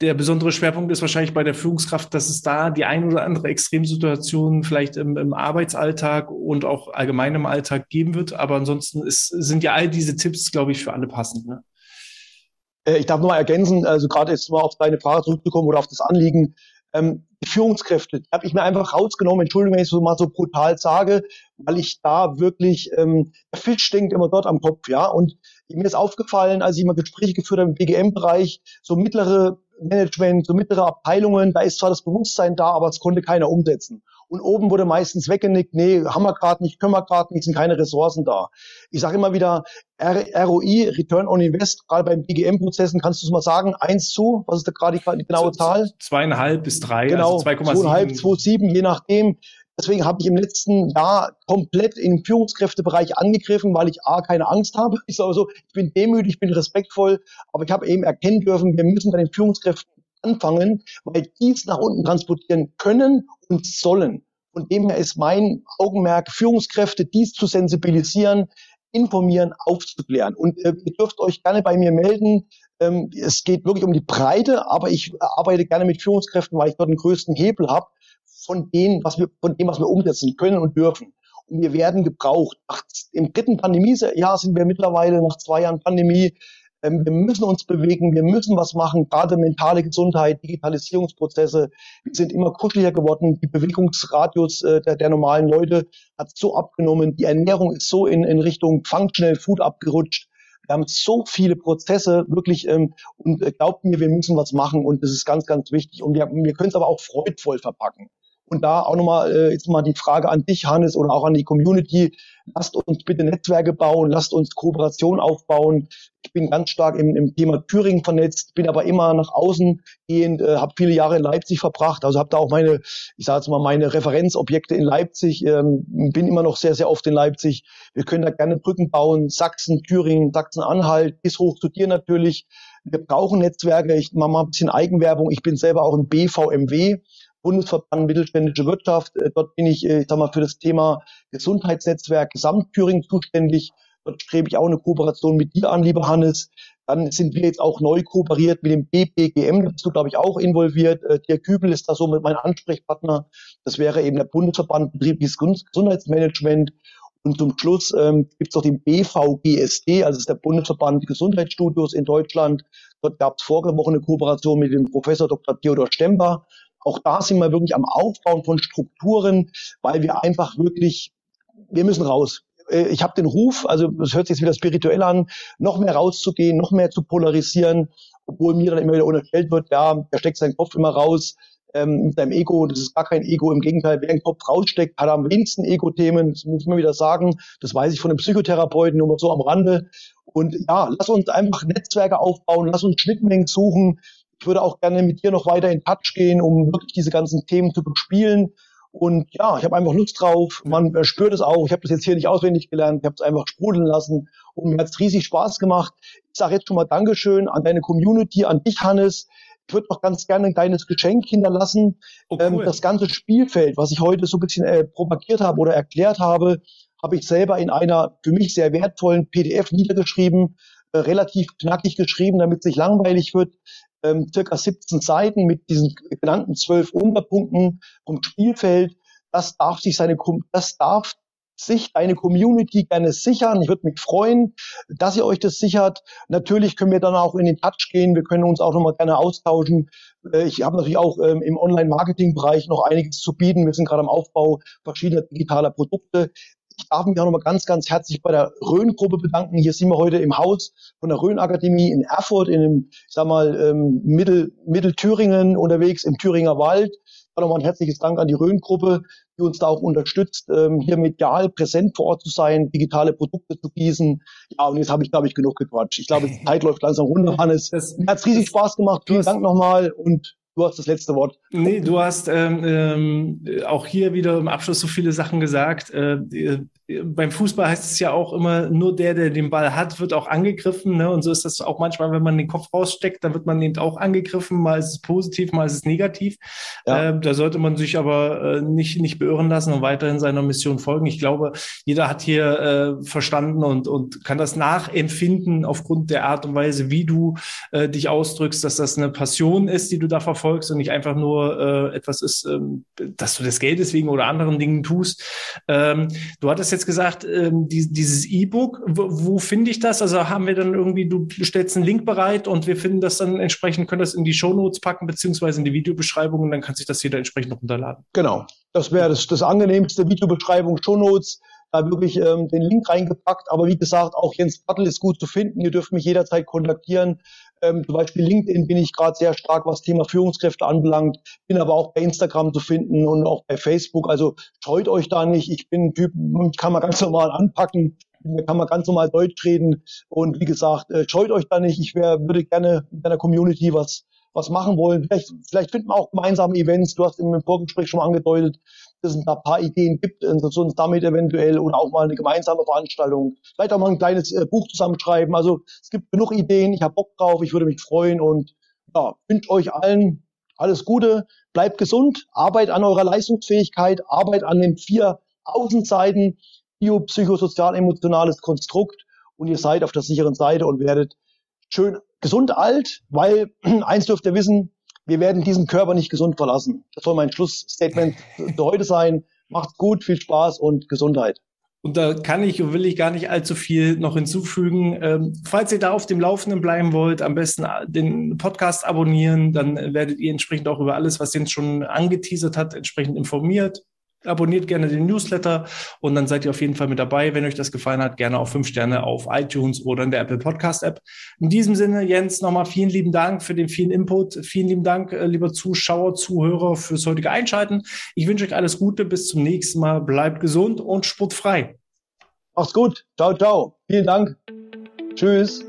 Der besondere Schwerpunkt ist wahrscheinlich bei der Führungskraft, dass es da die ein oder andere Extremsituation vielleicht im, im Arbeitsalltag und auch allgemein im Alltag geben wird. Aber ansonsten ist, sind ja all diese Tipps, glaube ich, für alle passend. Ne? Äh, ich darf nur mal ergänzen, also gerade jetzt mal auf deine Frage zurückzukommen oder auf das Anliegen. Ähm, die Führungskräfte, habe ich mir einfach rausgenommen, Entschuldigung, wenn ich es so mal so brutal sage, weil ich da wirklich, ähm, der Fisch stinkt immer dort am Kopf, ja. Und mir ist aufgefallen, als ich mal Gespräche geführt habe im BGM-Bereich, so mittlere Management, so mittlere Abteilungen, da ist zwar das Bewusstsein da, aber es konnte keiner umsetzen. Und oben wurde meistens weggenickt, nee, haben wir gerade nicht, können wir gerade nicht, sind keine Ressourcen da. Ich sage immer wieder, ROI, Return on Invest, gerade beim BGM-Prozessen, kannst du es mal sagen, eins zu, was ist da gerade die, die genaue Zahl? Zweieinhalb bis drei, genau, also 2,7. Zweieinhalb, 2,7, je nachdem. Deswegen habe ich im letzten Jahr komplett im Führungskräftebereich angegriffen, weil ich A, keine Angst habe. <laughs> Ich sage so, ich bin demütig, ich bin respektvoll, aber ich habe eben erkennen dürfen, wir müssen bei den Führungskräften anfangen, weil die es nach unten transportieren können und sollen. Von dem her ist mein Augenmerk, Führungskräfte dies zu sensibilisieren, informieren, aufzuklären. Und äh, ihr dürft euch gerne bei mir melden. Ähm, es geht wirklich um die Breite, aber ich arbeite gerne mit Führungskräften, weil ich dort den größten Hebel habe von dem, was wir, von dem, was wir umsetzen können und dürfen. Und wir werden gebraucht. Ach, Im dritten Pandemiejahr sind wir mittlerweile nach zwei Jahren Pandemie wir müssen uns bewegen, wir müssen was machen, gerade mentale Gesundheit, Digitalisierungsprozesse. Wir sind immer kuscheliger geworden. Die Bewegungsradius äh, der, der normalen Leute hat so abgenommen. Die Ernährung ist so in, in Richtung Functional Food abgerutscht. Wir haben so viele Prozesse wirklich ähm, und äh, glaubt mir, wir müssen was machen und das ist ganz, ganz wichtig. Und wir, wir können es aber auch freudvoll verpacken. Und da auch nochmal äh, jetzt mal die Frage an dich, Hannes, oder auch an die Community. Lasst uns bitte Netzwerke bauen, lasst uns Kooperation aufbauen. Ich bin ganz stark im, im Thema Thüringen vernetzt, bin aber immer nach außen gehend, äh, habe viele Jahre in Leipzig verbracht, also habe da auch meine, ich sage jetzt mal, meine Referenzobjekte in Leipzig, ähm, bin immer noch sehr, sehr oft in Leipzig. Wir können da gerne Brücken bauen, Sachsen, Thüringen, Sachsen-Anhalt, bis hoch zu dir natürlich. Wir brauchen Netzwerke. Ich mache mal ein bisschen Eigenwerbung. Ich bin selber auch im BVMW. Bundesverband Mittelständische Wirtschaft. Äh, dort bin ich, äh, ich sag mal, für das Thema Gesundheitsnetzwerk Gesamtthüringen zuständig. Dort strebe ich auch eine Kooperation mit dir an, lieber Hannes. Dann sind wir jetzt auch neu kooperiert mit dem BPGM, da bist du, glaube ich, auch involviert. Äh, Dirk Kübel ist da so mit meinem Ansprechpartner. Das wäre eben der Bundesverband Betriebliches Gesundheitsmanagement. Und zum Schluss ähm, gibt es noch den BVGSD, also ist der Bundesverband Gesundheitsstudios in Deutschland. Dort gab es vorige eine Kooperation mit dem Professor Dr. Theodor Stemper. Auch da sind wir wirklich am Aufbauen von Strukturen, weil wir einfach wirklich, wir müssen raus. Äh, ich habe den Ruf, also das hört sich jetzt wieder spirituell an, noch mehr rauszugehen, noch mehr zu polarisieren, obwohl mir dann immer wieder unterstellt wird, ja, er steckt seinen Kopf immer raus ähm, mit seinem Ego. Das ist gar kein Ego. Im Gegenteil, wer den Kopf raussteckt, hat am wenigsten Ego-Themen. Das muss man wieder sagen. Das weiß ich von einem Psychotherapeuten, nur mal so am Rande. Und ja, lass uns einfach Netzwerke aufbauen, lass uns Schnittmengen suchen. Ich würde auch gerne mit dir noch weiter in Touch gehen, um wirklich diese ganzen Themen zu bespielen. Und ja, ich habe einfach Lust drauf. Man spürt es auch. Ich habe das jetzt hier nicht auswendig gelernt. Ich habe es einfach sprudeln lassen. Und mir hat es riesig Spaß gemacht. Ich sage jetzt schon mal Dankeschön an deine Community, an dich, Hannes. Ich würde noch ganz gerne ein kleines Geschenk hinterlassen. Oh, ähm, cool. ähm, das ganze Spielfeld, was ich heute so ein bisschen äh, propagiert habe oder erklärt habe, habe ich selber in einer für mich sehr wertvollen PDF niedergeschrieben, äh, relativ knackig geschrieben, damit es nicht langweilig wird. Ähm, circa 17 Seiten mit diesen genannten zwölf Unterpunkten vom Spielfeld. Das darf sich seine, das darf sich eine Community gerne sichern. Ich würde mich freuen, dass ihr euch das sichert. Natürlich können wir dann auch in den Touch gehen. Wir können uns auch nochmal gerne austauschen. Äh, ich habe natürlich auch ähm, im Online-Marketing-Bereich noch einiges zu bieten. Wir sind gerade am Aufbau verschiedener digitaler Produkte. Ich darf mich auch nochmal ganz, ganz herzlich bei der Rhön-Gruppe bedanken. Hier sind wir heute im Haus von der Rhön-Akademie in Erfurt, in dem, ich sag mal, ähm, Mittel, Mittelthüringen unterwegs, im Thüringer Wald. Nochmal ein herzliches Dank an die Rhön-Gruppe, die uns da auch unterstützt, ähm, hier medial präsent vor Ort zu sein, digitale Produkte zu gießen. Ja, und jetzt habe ich, glaube ich, genug gequatscht. Ich glaube, die Zeit läuft langsam runter, Hannes. Das, hat's riesig Spaß gemacht. Vielen Dank nochmal und Du hast das letzte Wort. Nee, du hast ähm, ähm, auch hier wieder im Abschluss so viele Sachen gesagt. Äh, beim Fußball heißt es ja auch immer, nur der, der den Ball hat, wird auch angegriffen. Ne? Und so ist das auch manchmal, wenn man den Kopf raussteckt, dann wird man eben auch angegriffen. Mal ist es positiv, mal ist es negativ. Ja. Äh, da sollte man sich aber äh, nicht, nicht beirren lassen und weiterhin seiner Mission folgen. Ich glaube, jeder hat hier äh, verstanden und, und kann das nachempfinden aufgrund der Art und Weise, wie du äh, dich ausdrückst, dass das eine Passion ist, die du da verfolgst und nicht einfach nur äh, etwas ist, ähm, dass du das Geld deswegen oder anderen Dingen tust. Ähm, du hattest jetzt jetzt gesagt, ähm, die, dieses E-Book, wo, wo finde ich das? Also haben wir dann irgendwie, du stellst einen Link bereit und wir finden das dann entsprechend, können das in die Shownotes packen, beziehungsweise in die Videobeschreibung und dann kann sich das jeder entsprechend runterladen. Genau. Das wäre das, das angenehmste Videobeschreibung, Shownotes da wirklich ähm, den Link reingepackt. Aber wie gesagt, auch Jens Bartel ist gut zu finden. Ihr dürft mich jederzeit kontaktieren. Ähm, zum Beispiel LinkedIn bin ich gerade sehr stark, was Thema Führungskräfte anbelangt, bin aber auch bei Instagram zu finden und auch bei Facebook. Also scheut euch da nicht. Ich bin ein Typ, kann man ganz normal anpacken, kann man ganz normal Deutsch reden. Und wie gesagt, äh, scheut euch da nicht. Ich wär, würde gerne mit einer Community was was machen wollen. Vielleicht, vielleicht finden wir auch gemeinsame Events. Du hast im Vorgespräch schon mal angedeutet, dass es ein paar Ideen gibt, dass uns damit eventuell oder auch mal eine gemeinsame Veranstaltung, vielleicht auch mal ein kleines äh, Buch zusammenschreiben. Also es gibt genug Ideen, ich habe Bock drauf, ich würde mich freuen und ja, wünsche euch allen alles Gute, bleibt gesund, arbeitet an eurer Leistungsfähigkeit, arbeitet an den vier Außenseiten, biopsychosozial emotionales Konstrukt. Und ihr seid auf der sicheren Seite und werdet schön gesund alt, weil <clears throat> eins dürft ihr wissen, wir werden diesen Körper nicht gesund verlassen. Das soll mein Schlussstatement für heute sein. Macht's gut, viel Spaß und Gesundheit. Und da kann ich und will ich gar nicht allzu viel noch hinzufügen. Ähm, falls ihr da auf dem Laufenden bleiben wollt, am besten den Podcast abonnieren, dann werdet ihr entsprechend auch über alles, was Jens schon angeteasert hat, entsprechend informiert. Abonniert gerne den Newsletter und dann seid ihr auf jeden Fall mit dabei. Wenn euch das gefallen hat, gerne auch fünf Sterne auf iTunes oder in der Apple Podcast App. In diesem Sinne, Jens, nochmal vielen lieben Dank für den vielen Input. Vielen lieben Dank, äh, lieber Zuschauer, Zuhörer, fürs heutige Einschalten. Ich wünsche euch alles Gute. Bis zum nächsten Mal. Bleibt gesund und sportfrei. Macht's gut. Ciao, ciao. Vielen Dank. Tschüss.